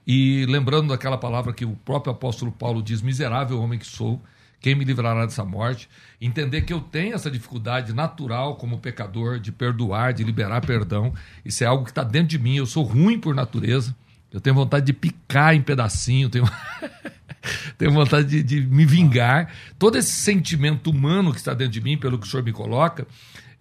e lembrando daquela palavra que o próprio apóstolo Paulo diz: miserável homem que sou, quem me livrará dessa morte? Entender que eu tenho essa dificuldade natural como pecador de perdoar, de liberar perdão. Isso é algo que está dentro de mim. Eu sou ruim por natureza. Eu tenho vontade de picar em pedacinho, tenho, tenho vontade de, de me vingar. Todo esse sentimento humano que está dentro de mim, pelo que o senhor me coloca,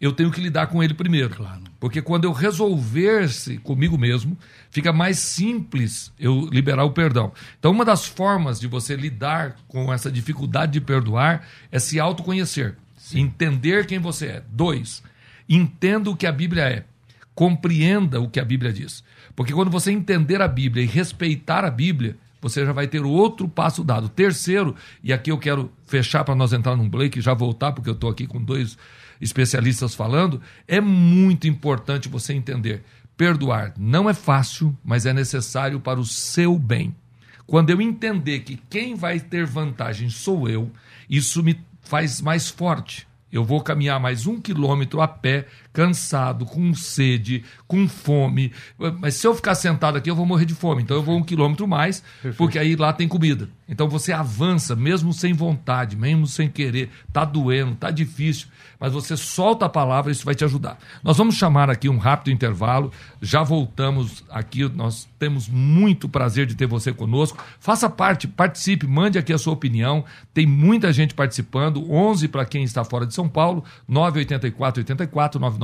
eu tenho que lidar com ele primeiro. Claro. Porque quando eu resolver-se comigo mesmo, fica mais simples eu liberar o perdão. Então, uma das formas de você lidar com essa dificuldade de perdoar é se autoconhecer, Sim. entender quem você é. Dois, entenda o que a Bíblia é. Compreenda o que a Bíblia diz. Porque quando você entender a Bíblia e respeitar a Bíblia, você já vai ter outro passo dado. Terceiro, e aqui eu quero fechar para nós entrar num break e já voltar, porque eu estou aqui com dois especialistas falando, é muito importante você entender. Perdoar não é fácil, mas é necessário para o seu bem. Quando eu entender que quem vai ter vantagem sou eu, isso me faz mais forte. Eu vou caminhar mais um quilômetro a pé cansado, com sede, com fome. Mas se eu ficar sentado aqui, eu vou morrer de fome. Então eu vou um quilômetro mais, Perfeito. porque aí lá tem comida. Então você avança, mesmo sem vontade, mesmo sem querer. Tá doendo, tá difícil, mas você solta a palavra, isso vai te ajudar. Nós vamos chamar aqui um rápido intervalo. Já voltamos aqui. Nós temos muito prazer de ter você conosco. Faça parte, participe, mande aqui a sua opinião. Tem muita gente participando. 11 para quem está fora de São Paulo, 984 84 99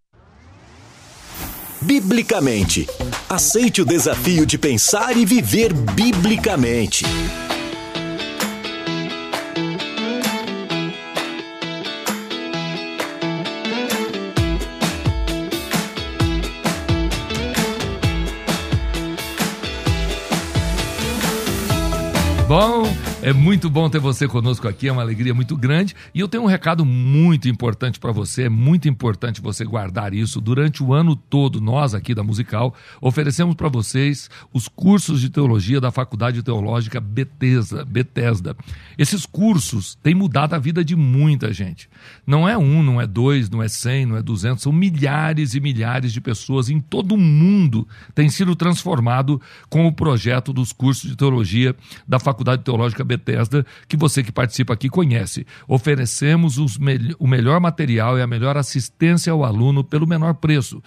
Biblicamente. Aceite o desafio de pensar e viver biblicamente. Bom, é muito bom ter você conosco aqui, é uma alegria muito grande. E eu tenho um recado muito importante para você, é muito importante você guardar isso. Durante o ano todo, nós aqui da Musical oferecemos para vocês os cursos de teologia da Faculdade Teológica Bethesda, Bethesda. Esses cursos têm mudado a vida de muita gente. Não é um, não é dois, não é cem, não é duzentos, são milhares e milhares de pessoas em todo o mundo têm sido transformado com o projeto dos cursos de teologia da Faculdade Teológica que você que participa aqui conhece. Oferecemos me o melhor material e a melhor assistência ao aluno pelo menor preço.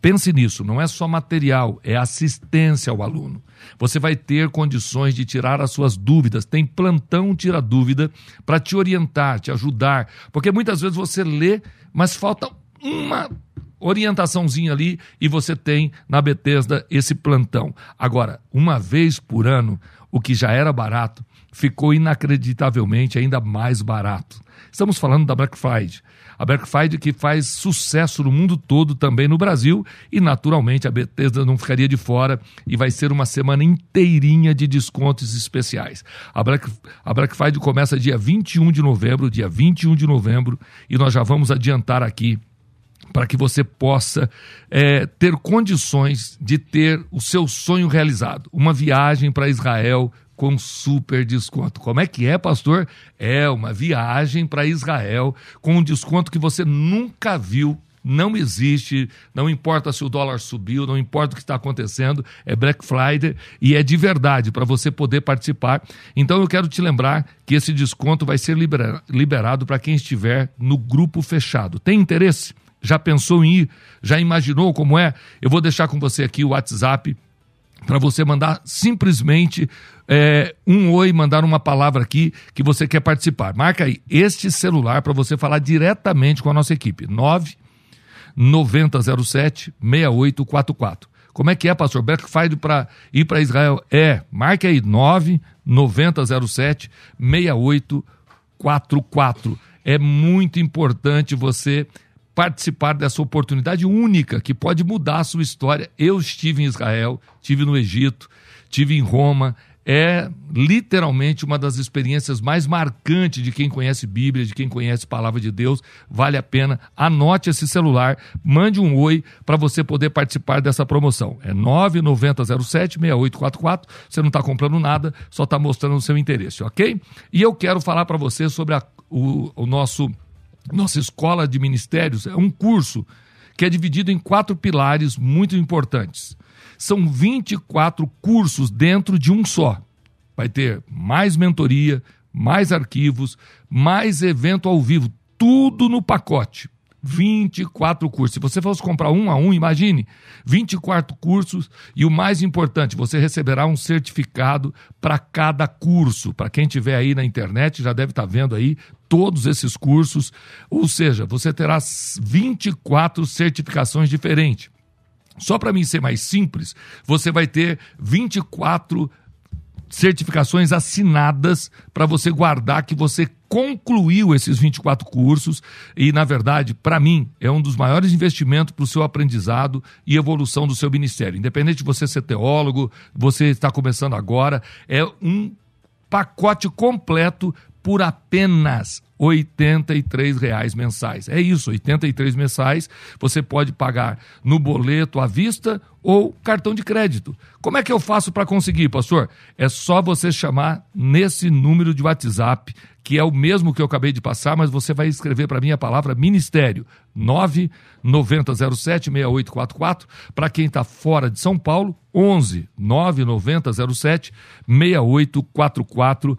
Pense nisso, não é só material, é assistência ao aluno. Você vai ter condições de tirar as suas dúvidas. Tem plantão tira dúvida para te orientar, te ajudar, porque muitas vezes você lê, mas falta uma orientaçãozinha ali e você tem na Bethesda esse plantão. Agora, uma vez por ano, o que já era barato ficou inacreditavelmente ainda mais barato. Estamos falando da Black Friday. A Black Friday que faz sucesso no mundo todo, também no Brasil, e naturalmente a Bethesda não ficaria de fora e vai ser uma semana inteirinha de descontos especiais. A Black, a Black Friday começa dia 21 de novembro, dia 21 de novembro, e nós já vamos adiantar aqui para que você possa é, ter condições de ter o seu sonho realizado. Uma viagem para Israel com super desconto. Como é que é, pastor? É uma viagem para Israel com um desconto que você nunca viu não existe, não importa se o dólar subiu, não importa o que está acontecendo, é Black Friday e é de verdade para você poder participar. Então eu quero te lembrar que esse desconto vai ser liberado para quem estiver no grupo fechado. Tem interesse? Já pensou em ir? Já imaginou como é? Eu vou deixar com você aqui o WhatsApp para você mandar simplesmente é, um oi, mandar uma palavra aqui que você quer participar. Marca aí este celular para você falar diretamente com a nossa equipe. 9 9007 6844. Como é que é, pastor? Black Friday para ir para Israel? É, marque aí 9 9007 6844. É muito importante você participar dessa oportunidade única que pode mudar a sua história. Eu estive em Israel, estive no Egito, estive em Roma. É literalmente uma das experiências mais marcantes de quem conhece Bíblia, de quem conhece Palavra de Deus. Vale a pena. Anote esse celular, mande um oi para você poder participar dessa promoção. É 9907-6844. Você não está comprando nada, só está mostrando o seu interesse, ok? E eu quero falar para você sobre a, o, o nosso nossa escola de ministérios é um curso que é dividido em quatro pilares muito importantes. São 24 cursos dentro de um só. Vai ter mais mentoria, mais arquivos, mais evento ao vivo, tudo no pacote. 24 cursos. Se você fosse comprar um a um, imagine, 24 cursos e o mais importante, você receberá um certificado para cada curso. Para quem tiver aí na internet, já deve estar tá vendo aí todos esses cursos, ou seja, você terá 24 certificações diferentes. Só para mim ser mais simples, você vai ter 24 certificações assinadas para você guardar que você concluiu esses 24 cursos e, na verdade, para mim, é um dos maiores investimentos para o seu aprendizado e evolução do seu ministério. Independente de você ser teólogo, você está começando agora, é um pacote completo por apenas R$ reais mensais. É isso, R$ mensais. Você pode pagar no boleto à vista ou cartão de crédito. Como é que eu faço para conseguir, pastor? É só você chamar nesse número de WhatsApp, que é o mesmo que eu acabei de passar, mas você vai escrever para mim a palavra ministério. 99007-6844. Para quem está fora de São Paulo, 11 99007-6844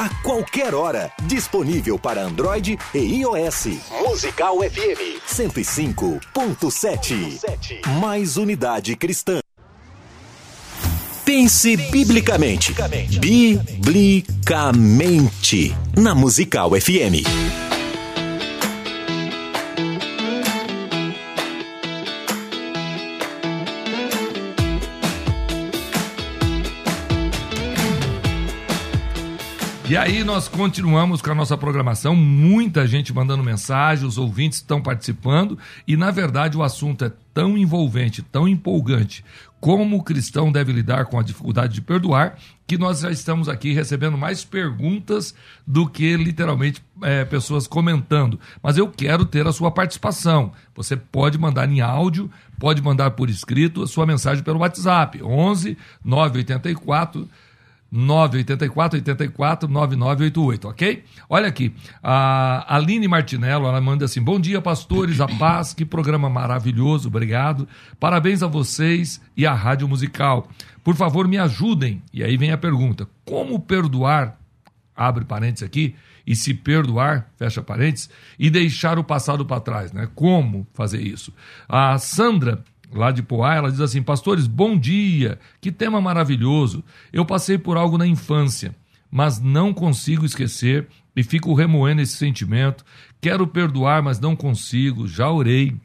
a qualquer hora. Disponível para Android e iOS. Musical FM 105.7. Mais unidade cristã. Pense biblicamente. Biblicamente. Na Musical FM. E aí nós continuamos com a nossa programação, muita gente mandando mensagem, os ouvintes estão participando e na verdade o assunto é tão envolvente, tão empolgante, como o cristão deve lidar com a dificuldade de perdoar, que nós já estamos aqui recebendo mais perguntas do que literalmente é, pessoas comentando. Mas eu quero ter a sua participação. Você pode mandar em áudio, pode mandar por escrito a sua mensagem pelo WhatsApp, 11 984 984 84 9988, ok? Olha aqui, a Aline Martinello, ela manda assim: Bom dia, pastores, a paz, que programa maravilhoso, obrigado. Parabéns a vocês e à Rádio Musical. Por favor, me ajudem. E aí vem a pergunta: Como perdoar? Abre parênteses aqui, e se perdoar, fecha parênteses, e deixar o passado para trás, né? Como fazer isso? A Sandra lá de Poá, ela diz assim: Pastores, bom dia, que tema maravilhoso. Eu passei por algo na infância, mas não consigo esquecer e fico remoendo esse sentimento. Quero perdoar, mas não consigo, já orei.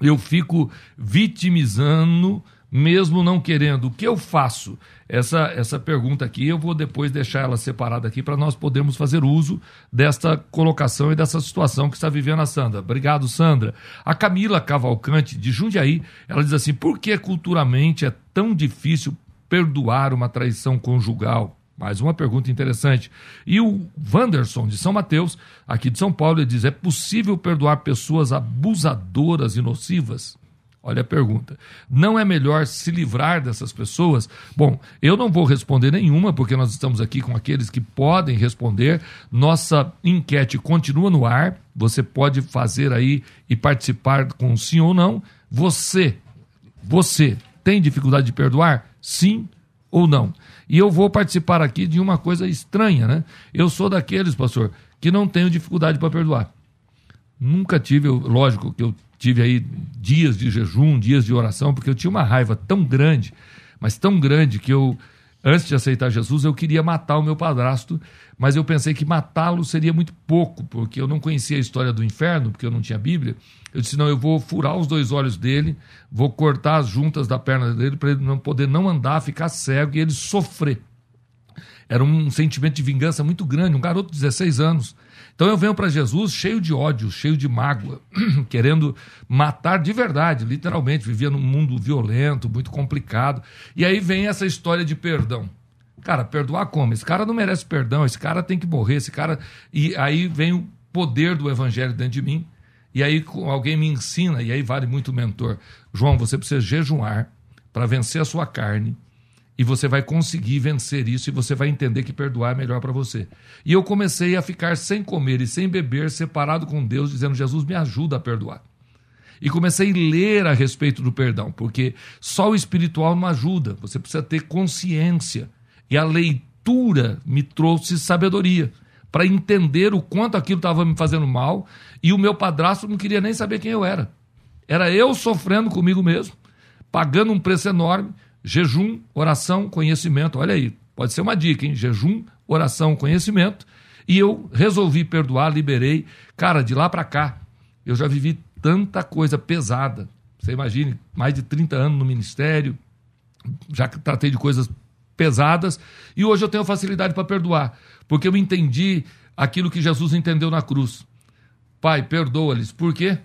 Eu fico vitimizando mesmo não querendo. O que eu faço? Essa, essa pergunta aqui, eu vou depois deixar ela separada aqui para nós podermos fazer uso desta colocação e dessa situação que está vivendo a Sandra. Obrigado, Sandra. A Camila Cavalcante, de Jundiaí, ela diz assim: por que culturalmente é tão difícil perdoar uma traição conjugal? Mais uma pergunta interessante. E o Wanderson, de São Mateus, aqui de São Paulo, ele diz: é possível perdoar pessoas abusadoras e nocivas? Olha a pergunta. Não é melhor se livrar dessas pessoas? Bom, eu não vou responder nenhuma, porque nós estamos aqui com aqueles que podem responder. Nossa enquete continua no ar. Você pode fazer aí e participar com sim ou não. Você, você tem dificuldade de perdoar? Sim ou não? E eu vou participar aqui de uma coisa estranha, né? Eu sou daqueles, pastor, que não tenho dificuldade para perdoar. Nunca tive, lógico que eu tive aí dias de jejum, dias de oração, porque eu tinha uma raiva tão grande, mas tão grande que eu, antes de aceitar Jesus, eu queria matar o meu padrasto, mas eu pensei que matá-lo seria muito pouco, porque eu não conhecia a história do inferno, porque eu não tinha Bíblia. Eu disse: não, eu vou furar os dois olhos dele, vou cortar as juntas da perna dele para ele não poder não andar, ficar cego e ele sofrer. Era um sentimento de vingança muito grande, um garoto de 16 anos. Então eu venho para Jesus cheio de ódio, cheio de mágoa, querendo matar de verdade, literalmente. Vivia num mundo violento, muito complicado. E aí vem essa história de perdão. Cara, perdoar como? Esse cara não merece perdão, esse cara tem que morrer, esse cara. E aí vem o poder do evangelho dentro de mim. E aí alguém me ensina, e aí vale muito o mentor. João, você precisa jejuar para vencer a sua carne e você vai conseguir vencer isso e você vai entender que perdoar é melhor para você. E eu comecei a ficar sem comer e sem beber, separado com Deus, dizendo: Jesus, me ajuda a perdoar. E comecei a ler a respeito do perdão, porque só o espiritual não ajuda, você precisa ter consciência. E a leitura me trouxe sabedoria para entender o quanto aquilo estava me fazendo mal e o meu padrasto não queria nem saber quem eu era. Era eu sofrendo comigo mesmo, pagando um preço enorme Jejum, oração, conhecimento. Olha aí, pode ser uma dica, hein? Jejum, oração, conhecimento. E eu resolvi perdoar, liberei. Cara, de lá para cá, eu já vivi tanta coisa pesada. Você imagine, mais de 30 anos no ministério, já tratei de coisas pesadas e hoje eu tenho facilidade para perdoar, porque eu entendi aquilo que Jesus entendeu na cruz. Pai, perdoa-lhes. Por quê?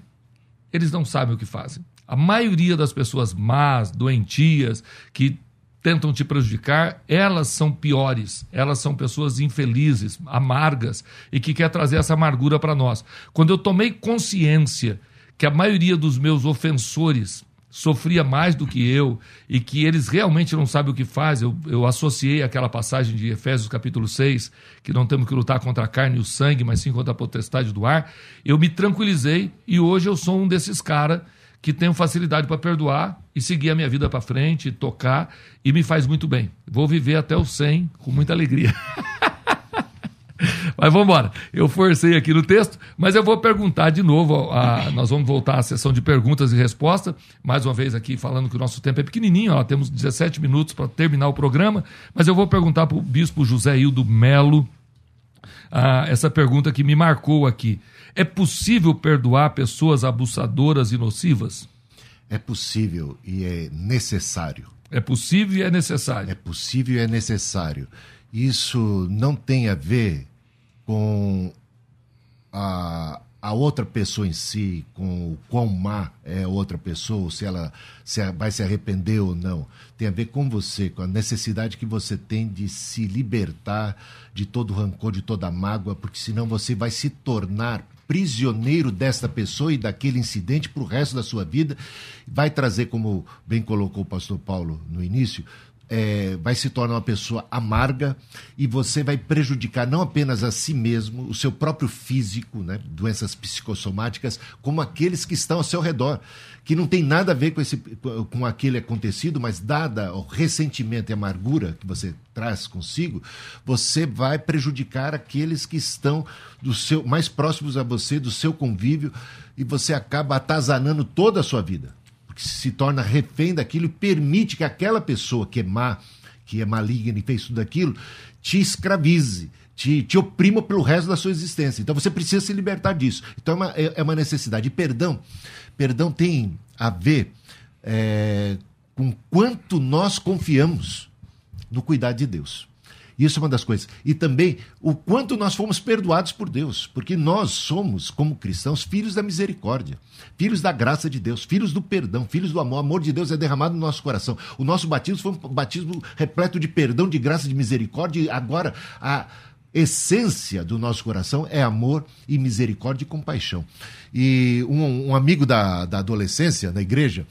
Eles não sabem o que fazem. A maioria das pessoas más, doentias, que tentam te prejudicar, elas são piores, elas são pessoas infelizes, amargas e que quer trazer essa amargura para nós. Quando eu tomei consciência que a maioria dos meus ofensores sofria mais do que eu e que eles realmente não sabem o que faz, eu, eu associei aquela passagem de Efésios capítulo 6, que não temos que lutar contra a carne e o sangue, mas sim contra a potestade do ar, eu me tranquilizei e hoje eu sou um desses caras que tenho facilidade para perdoar e seguir a minha vida para frente, tocar e me faz muito bem. Vou viver até o 100 com muita alegria. Mas vamos embora. Eu forcei aqui no texto, mas eu vou perguntar de novo. A, nós vamos voltar à sessão de perguntas e respostas. Mais uma vez aqui falando que o nosso tempo é pequenininho, ó, temos 17 minutos para terminar o programa. Mas eu vou perguntar para o bispo José Hildo Melo ah, essa pergunta que me marcou aqui. É possível perdoar pessoas abusadoras e nocivas? É possível e é necessário. É possível e é necessário. É possível e é necessário. Isso não tem a ver com a, a outra pessoa em si, com o quão má é a outra pessoa, se ela se vai se arrepender ou não. Tem a ver com você, com a necessidade que você tem de se libertar de todo rancor, de toda mágoa, porque senão você vai se tornar prisioneiro desta pessoa e daquele incidente para o resto da sua vida. Vai trazer, como bem colocou o pastor Paulo no início, é, vai se tornar uma pessoa amarga e você vai prejudicar não apenas a si mesmo, o seu próprio físico, né, doenças psicossomáticas, como aqueles que estão ao seu redor, que não tem nada a ver com, esse, com aquele acontecido, mas dada o ressentimento e amargura que você traz consigo, você vai prejudicar aqueles que estão do seu mais próximos a você, do seu convívio, e você acaba atazanando toda a sua vida. Porque se torna refém daquilo e permite que aquela pessoa que é má, que é maligna e fez tudo aquilo, te escravize, te, te oprima pelo resto da sua existência. Então você precisa se libertar disso. Então é uma, é, é uma necessidade. E perdão, perdão tem a ver é, com quanto nós confiamos no cuidado de Deus. Isso é uma das coisas. E também o quanto nós fomos perdoados por Deus, porque nós somos, como cristãos, filhos da misericórdia, filhos da graça de Deus, filhos do perdão, filhos do amor. O amor de Deus é derramado no nosso coração. O nosso batismo foi um batismo repleto de perdão, de graça, de misericórdia. E agora, a essência do nosso coração é amor e misericórdia e compaixão. E um, um amigo da, da adolescência, na igreja,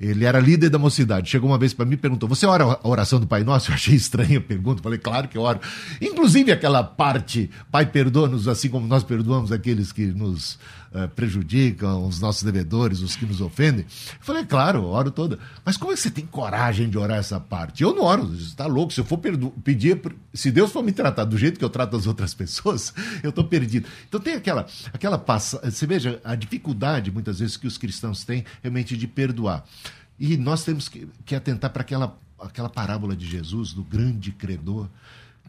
ele era líder da mocidade. Chegou uma vez para mim e perguntou: Você ora a oração do Pai Nosso? Eu achei estranha a pergunta. Falei: Claro que oro. Inclusive aquela parte: Pai, perdoa-nos assim como nós perdoamos aqueles que nos uh, prejudicam, os nossos devedores, os que nos ofendem. Eu falei: Claro, oro toda. Mas como é que você tem coragem de orar essa parte? Eu não oro. Você está louco. Se eu for pedir, se Deus for me tratar do jeito que eu trato as outras pessoas, eu estou perdido. Então tem aquela, aquela passa. Você veja a dificuldade muitas vezes que os cristãos têm realmente de perdoar. E nós temos que, que atentar para aquela, aquela parábola de Jesus, do grande credor,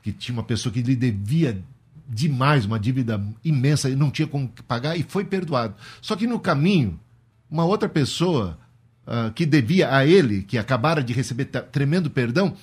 que tinha uma pessoa que lhe devia demais, uma dívida imensa, e não tinha como pagar, e foi perdoado. Só que no caminho, uma outra pessoa uh, que devia a ele, que acabara de receber tremendo perdão,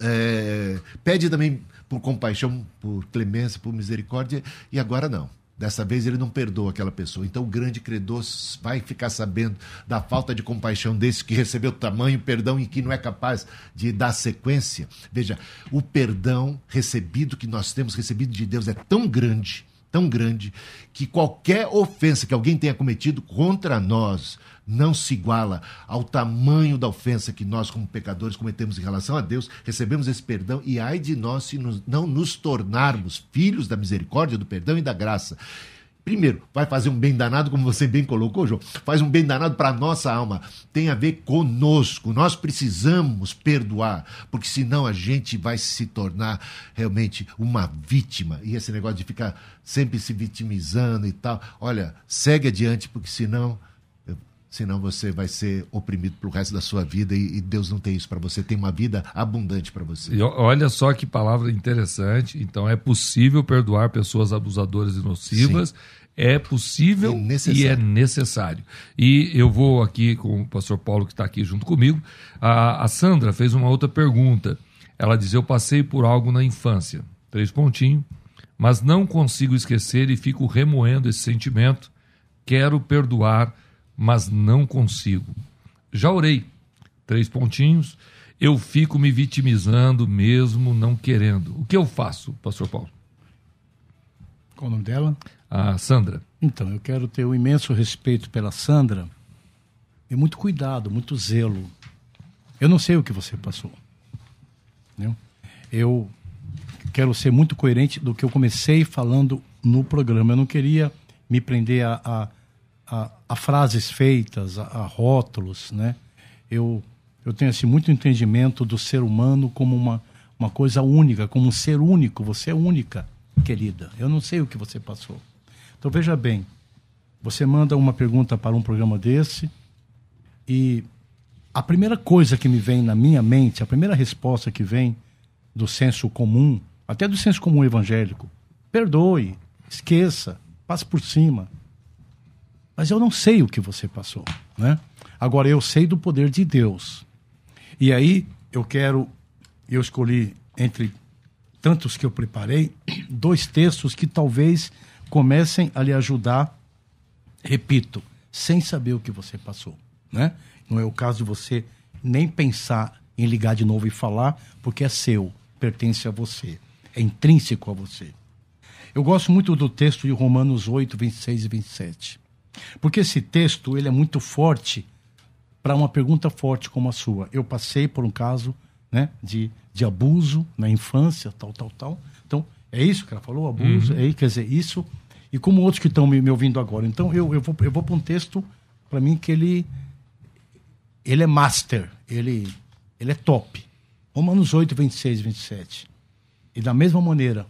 é, pede também por compaixão, por clemência, por misericórdia, e agora não. Dessa vez ele não perdoa aquela pessoa. Então o grande credor vai ficar sabendo da falta de compaixão desse que recebeu tamanho perdão e que não é capaz de dar sequência. Veja, o perdão recebido que nós temos recebido de Deus é tão grande, tão grande, que qualquer ofensa que alguém tenha cometido contra nós, não se iguala ao tamanho da ofensa que nós, como pecadores, cometemos em relação a Deus, recebemos esse perdão e ai de nós se nos, não nos tornarmos filhos da misericórdia, do perdão e da graça. Primeiro, vai fazer um bem danado, como você bem colocou, João. Faz um bem danado para a nossa alma. Tem a ver conosco. Nós precisamos perdoar, porque senão a gente vai se tornar realmente uma vítima. E esse negócio de ficar sempre se vitimizando e tal. Olha, segue adiante, porque senão senão você vai ser oprimido pelo resto da sua vida e, Deus não tem isso para você, tem uma vida abundante para você. E olha só que palavra interessante. Então é possível perdoar pessoas abusadoras e nocivas. Sim. É possível é e é necessário. E eu vou aqui com o pastor Paulo, que está aqui junto comigo. A, a Sandra fez uma outra pergunta. Ela diz: Eu passei por algo na infância, três pontinhos, mas não consigo esquecer e fico remoendo esse sentimento. Quero perdoar mas não consigo. Já orei, três pontinhos, eu fico me vitimizando mesmo não querendo. O que eu faço, pastor Paulo? Qual o nome dela? A Sandra. Então, eu quero ter um imenso respeito pela Sandra e muito cuidado, muito zelo. Eu não sei o que você passou. Entendeu? Eu quero ser muito coerente do que eu comecei falando no programa. Eu não queria me prender a, a a, a frases feitas, a, a, rótulos, né? Eu, eu tenho assim, muito entendimento do ser humano como uma, uma coisa única, como um ser único. Você é única, querida. Eu não sei o que você passou. Então veja bem, você manda uma pergunta para um programa desse e a primeira coisa que me vem na minha mente, a primeira resposta que vem do senso comum, até do senso comum evangélico, perdoe, esqueça, passe por cima. Mas eu não sei o que você passou, né? Agora eu sei do poder de Deus. E aí eu quero, eu escolhi entre tantos que eu preparei, dois textos que talvez comecem a lhe ajudar, repito, sem saber o que você passou, né? Não é o caso de você nem pensar em ligar de novo e falar, porque é seu, pertence a você, é intrínseco a você. Eu gosto muito do texto de Romanos 8, 26 e 27. Porque esse texto ele é muito forte para uma pergunta forte como a sua. Eu passei por um caso né, de, de abuso na infância, tal, tal, tal. Então, é isso que ela falou, abuso, uhum. é, quer dizer, isso. E como outros que estão me, me, ouvindo agora. Então, eu, eu vou, eu vou para um texto, para mim, que ele, ele é master, ele, ele é top. Romanos 8, 26 e 27. E da mesma maneira,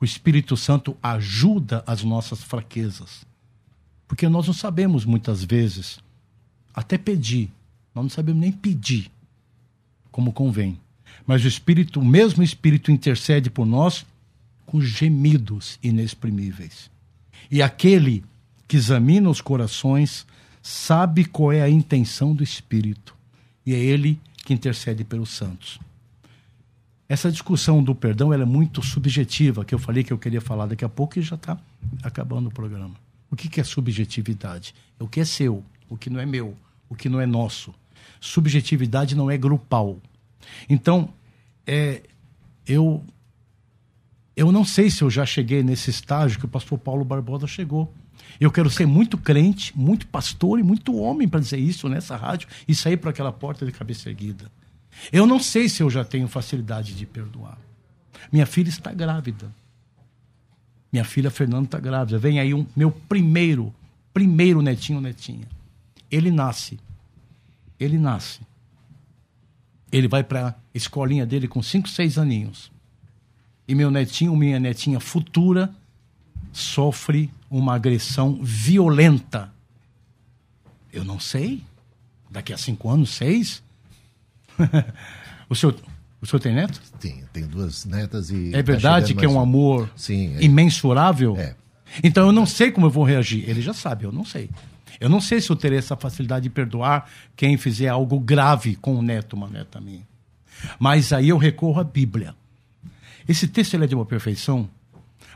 o Espírito Santo ajuda as nossas fraquezas porque nós não sabemos muitas vezes até pedir, nós não sabemos nem pedir como convém. Mas o Espírito, o mesmo Espírito intercede por nós com gemidos inexprimíveis. E aquele que examina os corações sabe qual é a intenção do Espírito. E é ele que intercede pelos santos. essa discussão do perdão é muito subjetiva, que eu falei que eu queria falar daqui a pouco e já está acabando o programa. O que, que é subjetividade? É o que é seu, o que não é meu, o que não é nosso. Subjetividade não é grupal. Então, é, eu, eu não sei se eu já cheguei nesse estágio que o pastor Paulo Barbosa chegou. Eu quero ser muito crente, muito pastor e muito homem para dizer isso nessa rádio e sair para aquela porta de cabeça erguida. Eu não sei se eu já tenho facilidade de perdoar. Minha filha está grávida. Minha filha Fernanda está grávida. Vem aí um meu primeiro, primeiro netinho, netinha. Ele nasce. Ele nasce. Ele vai para a escolinha dele com 5, 6 aninhos. E meu netinho, minha netinha futura, sofre uma agressão violenta. Eu não sei. Daqui a cinco anos, seis? o, senhor, o senhor tem neto? Tenho, tenho duas netas e. É tá verdade tá que é um amor Sim, é. imensurável? É. Então eu não sei como eu vou reagir. Ele já sabe, eu não sei. Eu não sei se eu terei essa facilidade de perdoar quem fizer algo grave com o neto, uma neta minha. Mas aí eu recorro à Bíblia. Esse texto ele é de uma perfeição,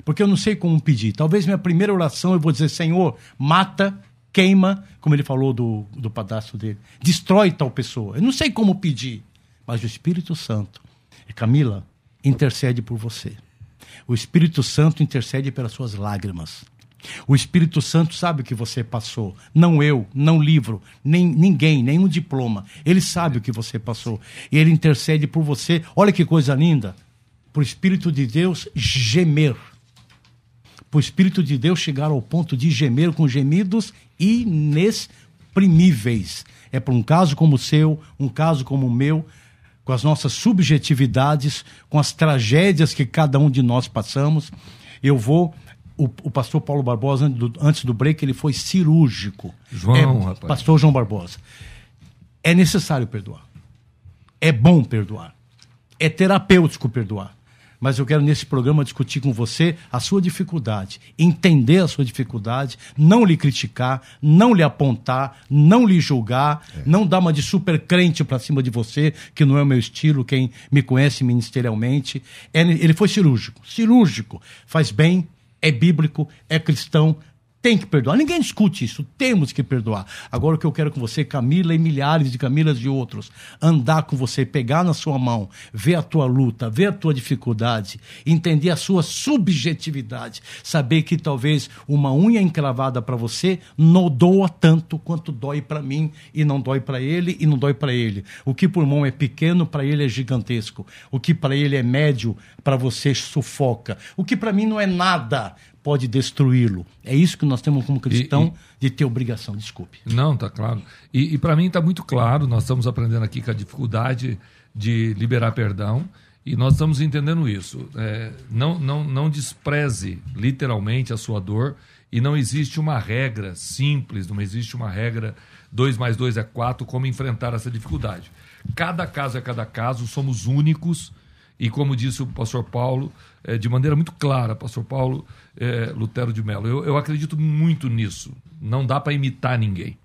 porque eu não sei como pedir. Talvez minha primeira oração eu vou dizer: Senhor, mata, queima, como ele falou do, do padastro dele, destrói tal pessoa. Eu não sei como pedir, mas o Espírito Santo, Camila, intercede por você. O Espírito Santo intercede pelas suas lágrimas. O Espírito Santo sabe o que você passou. Não eu, não livro, nem ninguém, nenhum diploma. Ele sabe o que você passou. E ele intercede por você. Olha que coisa linda. Para o Espírito de Deus gemer. Para o Espírito de Deus chegar ao ponto de gemer com gemidos inexprimíveis. É para um caso como o seu, um caso como o meu, com as nossas subjetividades, com as tragédias que cada um de nós passamos. Eu vou o, o, pastor Paulo Barbosa, antes do, antes do break, ele foi cirúrgico. João, é, rapaz. Pastor João Barbosa. É necessário perdoar. É bom perdoar. É terapêutico perdoar. Mas eu quero nesse programa discutir com você a sua dificuldade, entender a sua dificuldade, não lhe criticar, não lhe apontar, não lhe julgar, é. não dar uma de super crente para cima de você, que não é o meu estilo, quem me conhece ministerialmente. É, ele foi cirúrgico. Cirúrgico. Faz bem, é bíblico, é cristão, tem que perdoar. Ninguém discute isso. Temos que perdoar. Agora o que eu quero com você, Camila e milhares de Camilas de outros, andar com você, pegar na sua mão, ver a tua luta, ver a tua dificuldade, entender a sua subjetividade, saber que talvez uma unha encravada para você não doa tanto quanto dói para mim e não dói para ele e não dói para ele. O que por mão é pequeno, para ele é gigantesco. O que para ele é médio, para você sufoca. O que para mim não é nada, pode destruí-lo. É isso que nós temos como cristão e, e, de ter obrigação. Desculpe. Não, tá claro. E, e para mim está muito claro, nós estamos aprendendo aqui com a dificuldade de liberar perdão e nós estamos entendendo isso. É, não, não, não despreze literalmente a sua dor e não existe uma regra simples, não existe uma regra 2 mais 2 é 4, como enfrentar essa dificuldade. Cada caso é cada caso, somos únicos e como disse o pastor Paulo, é, de maneira muito clara, pastor Paulo é, Lutero de Mello, eu, eu acredito muito nisso. Não dá para imitar ninguém.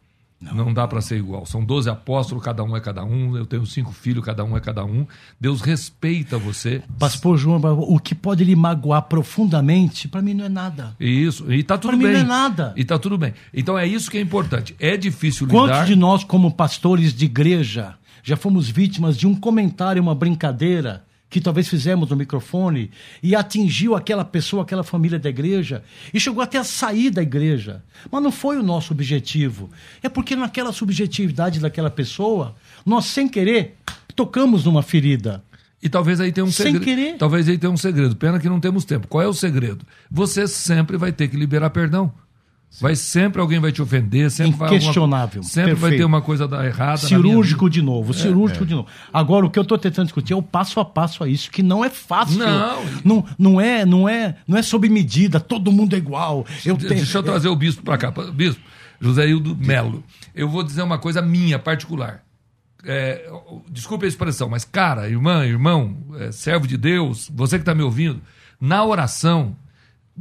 Não, não dá para ser igual. São 12 apóstolos, cada um é cada um. Eu tenho cinco filhos, cada um é cada um. Deus respeita você. Pastor João, o que pode lhe magoar profundamente, para mim não é nada. Isso, e tá tudo pra bem. Para mim não é nada. E tá tudo bem. Então é isso que é importante. É difícil lidar. Quantos de nós, como pastores de igreja, já fomos vítimas de um comentário, uma brincadeira? Que talvez fizemos no microfone e atingiu aquela pessoa, aquela família da igreja e chegou até a sair da igreja. Mas não foi o nosso objetivo. É porque naquela subjetividade daquela pessoa, nós sem querer tocamos numa ferida. E talvez aí tenha um Sem segredo. querer. Talvez aí tenha um segredo. Pena que não temos tempo. Qual é o segredo? Você sempre vai ter que liberar perdão. Vai sempre alguém vai te ofender, sempre vai Inquestionável. Alguma, sempre Perfeito. vai ter uma coisa da errada. Cirúrgico de novo, cirúrgico é, é. de novo. Agora o que eu estou tentando discutir é o passo a passo a isso, que não é fácil. Não, não, não é, não é, não é sob medida. Todo mundo é igual. Eu tenho, Deixa eu trazer o bispo para cá, bispo José Hildo Melo. Eu vou dizer uma coisa minha particular. É, desculpe a expressão, mas cara, irmã, irmão, é, servo de Deus, você que está me ouvindo, na oração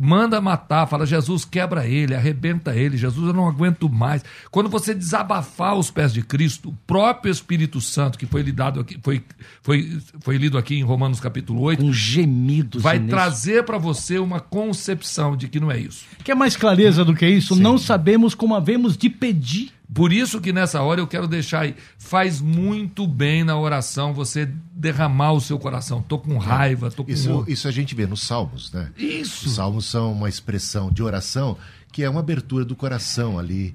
manda matar, fala, Jesus, quebra ele, arrebenta ele, Jesus, eu não aguento mais. Quando você desabafar os pés de Cristo, o próprio Espírito Santo, que foi lidado aqui, foi, foi, foi lido aqui em Romanos capítulo 8, com gemidos, vai trazer para você uma concepção de que não é isso. Quer mais clareza do que isso? Sim. Não sabemos como havemos de pedir. Por isso que nessa hora eu quero deixar aí, faz muito bem na oração você derramar o seu coração. Tô com raiva, tô com isso, isso a gente vê nos salmos, né? Isso. Os salmos são uma expressão de oração que é uma abertura do coração ali.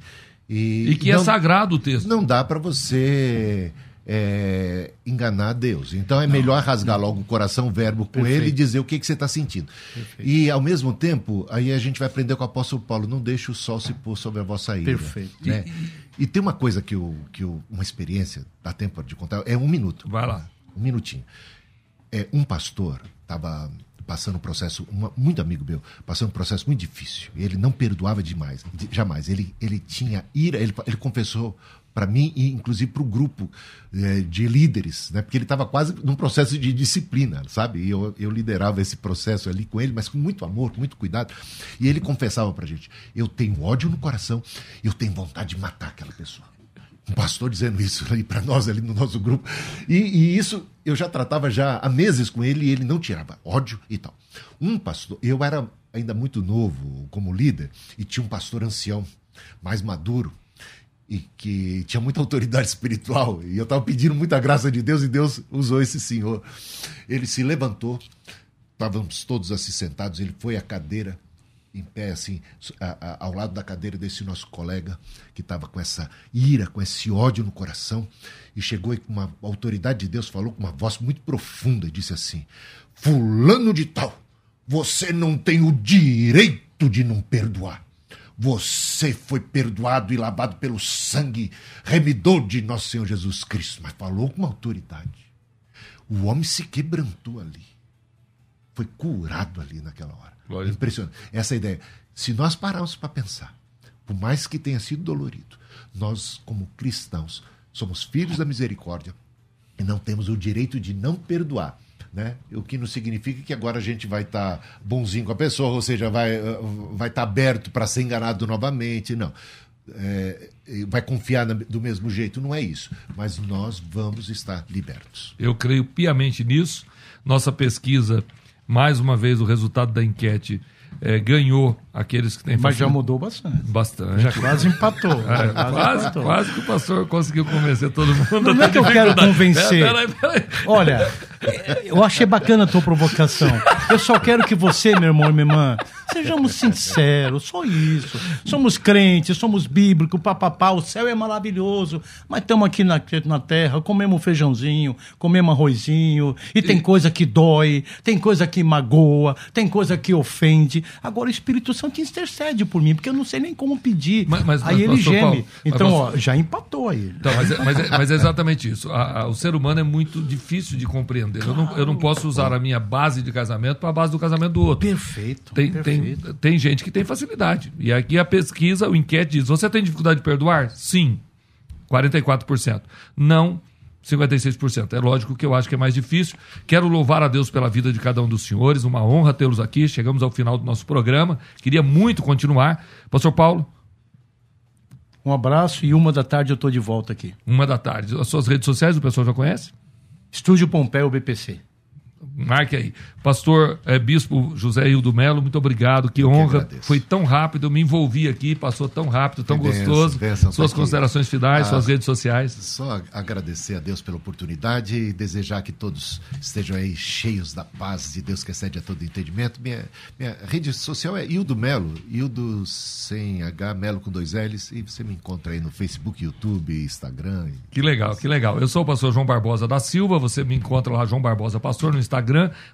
E, e que é não, é sagrado o texto. Não dá para você é, enganar Deus. Então é melhor rasgar logo o coração, o verbo com Perfeito. ele e dizer o que, que você está sentindo. Perfeito. E ao mesmo tempo, aí a gente vai aprender com o apóstolo Paulo: não deixe o sol se pôr sobre a vossa ira. Perfeito. Né? E, e, tem uma coisa que, eu, que eu, uma experiência, dá tempo de contar, é um minuto. Vai lá. Um minutinho. É, um pastor estava passando um processo, uma, muito amigo meu, passando um processo muito difícil. Ele não perdoava demais, jamais. Ele, ele tinha ira, ele, ele confessou para mim e inclusive para o grupo é, de líderes, né? Porque ele estava quase num processo de disciplina, sabe? E eu, eu liderava esse processo ali com ele, mas com muito amor, com muito cuidado. E ele confessava para gente: eu tenho ódio no coração, eu tenho vontade de matar aquela pessoa. Um pastor dizendo isso ali para nós ali no nosso grupo. E, e, isso eu já tratava já há meses com ele e ele não tirava ódio e tal. Um pastor, eu era ainda muito novo como líder e tinha um pastor ancião, mais maduro, e que tinha muita autoridade espiritual, e eu estava pedindo muita graça de Deus, e Deus usou esse senhor. Ele se levantou, estávamos todos assim sentados, ele foi à cadeira, em pé, assim, a, a, ao lado da cadeira desse nosso colega, que estava com essa ira, com esse ódio no coração, e chegou e com uma autoridade de Deus, falou com uma voz muito profunda, disse assim: Fulano de Tal, você não tem o direito de não perdoar. Você foi perdoado e lavado pelo sangue remidor de nosso Senhor Jesus Cristo. Mas falou com autoridade. O homem se quebrantou ali. Foi curado ali naquela hora. Glória. Impressionante. Essa ideia. Se nós pararmos para pensar, por mais que tenha sido dolorido, nós, como cristãos, somos filhos da misericórdia e não temos o direito de não perdoar né? O que não significa que agora a gente vai estar tá bonzinho com a pessoa, ou seja, vai uh, vai estar tá aberto para ser enganado novamente, não. É, vai confiar na, do mesmo jeito, não é isso. Mas nós vamos estar libertos. Eu creio piamente nisso. Nossa pesquisa, mais uma vez, o resultado da enquete é, ganhou aqueles que têm Mas já mudou bastante. Bastante. Já quase empatou. É, quase, quase, empatou. quase, que o pastor conseguiu convencer todo mundo. Não é que eu quero convencer. Peraí, peraí. Olha, eu achei bacana a tua provocação. Eu só quero que você, meu irmão e minha irmã, sejamos sinceros, só isso. Somos crentes, somos bíblicos, papapá, o céu é maravilhoso, mas estamos aqui na, na terra, comemos feijãozinho, comemos arrozinho, e tem coisa que dói, tem coisa que magoa, tem coisa que ofende. Agora o Espírito Santo intercede por mim, porque eu não sei nem como pedir. Mas, mas, aí ele geme. Paulo, então, ó, já empatou aí. Então, mas, é, mas, é, mas é exatamente isso. A, a, o ser humano é muito difícil de compreender. Claro, eu, não, eu não posso usar a minha base de casamento para a base do casamento do outro. Perfeito. Tem, perfeito. Tem, tem gente que tem facilidade. E aqui a pesquisa, o enquete diz: você tem dificuldade de perdoar? Sim. 44%. Não 56%. É lógico que eu acho que é mais difícil. Quero louvar a Deus pela vida de cada um dos senhores. Uma honra tê-los aqui. Chegamos ao final do nosso programa. Queria muito continuar. Pastor Paulo. Um abraço e uma da tarde eu estou de volta aqui. Uma da tarde. As suas redes sociais o pessoal já conhece? Estúdio Pompeu BPC. Marque aí. Pastor é, Bispo José Hildo Melo, muito obrigado. Que eu honra. Que Foi tão rápido, eu me envolvi aqui, passou tão rápido, tão gostoso. Benção, suas tá considerações finais, ah, suas redes sociais. Só agradecer a Deus pela oportunidade e desejar que todos estejam aí cheios da paz de Deus que excede a todo entendimento. Minha, minha rede social é Hildo Melo, Hildo sem H, Melo com dois L's, e você me encontra aí no Facebook, YouTube, Instagram. Que legal, que legal. Eu sou o pastor João Barbosa da Silva, você me encontra lá, João Barbosa Pastor, no Instagram.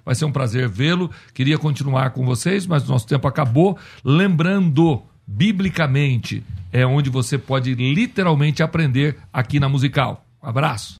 Vai ser um prazer vê-lo. Queria continuar com vocês, mas nosso tempo acabou. Lembrando, biblicamente, é onde você pode literalmente aprender aqui na Musical. Um abraço.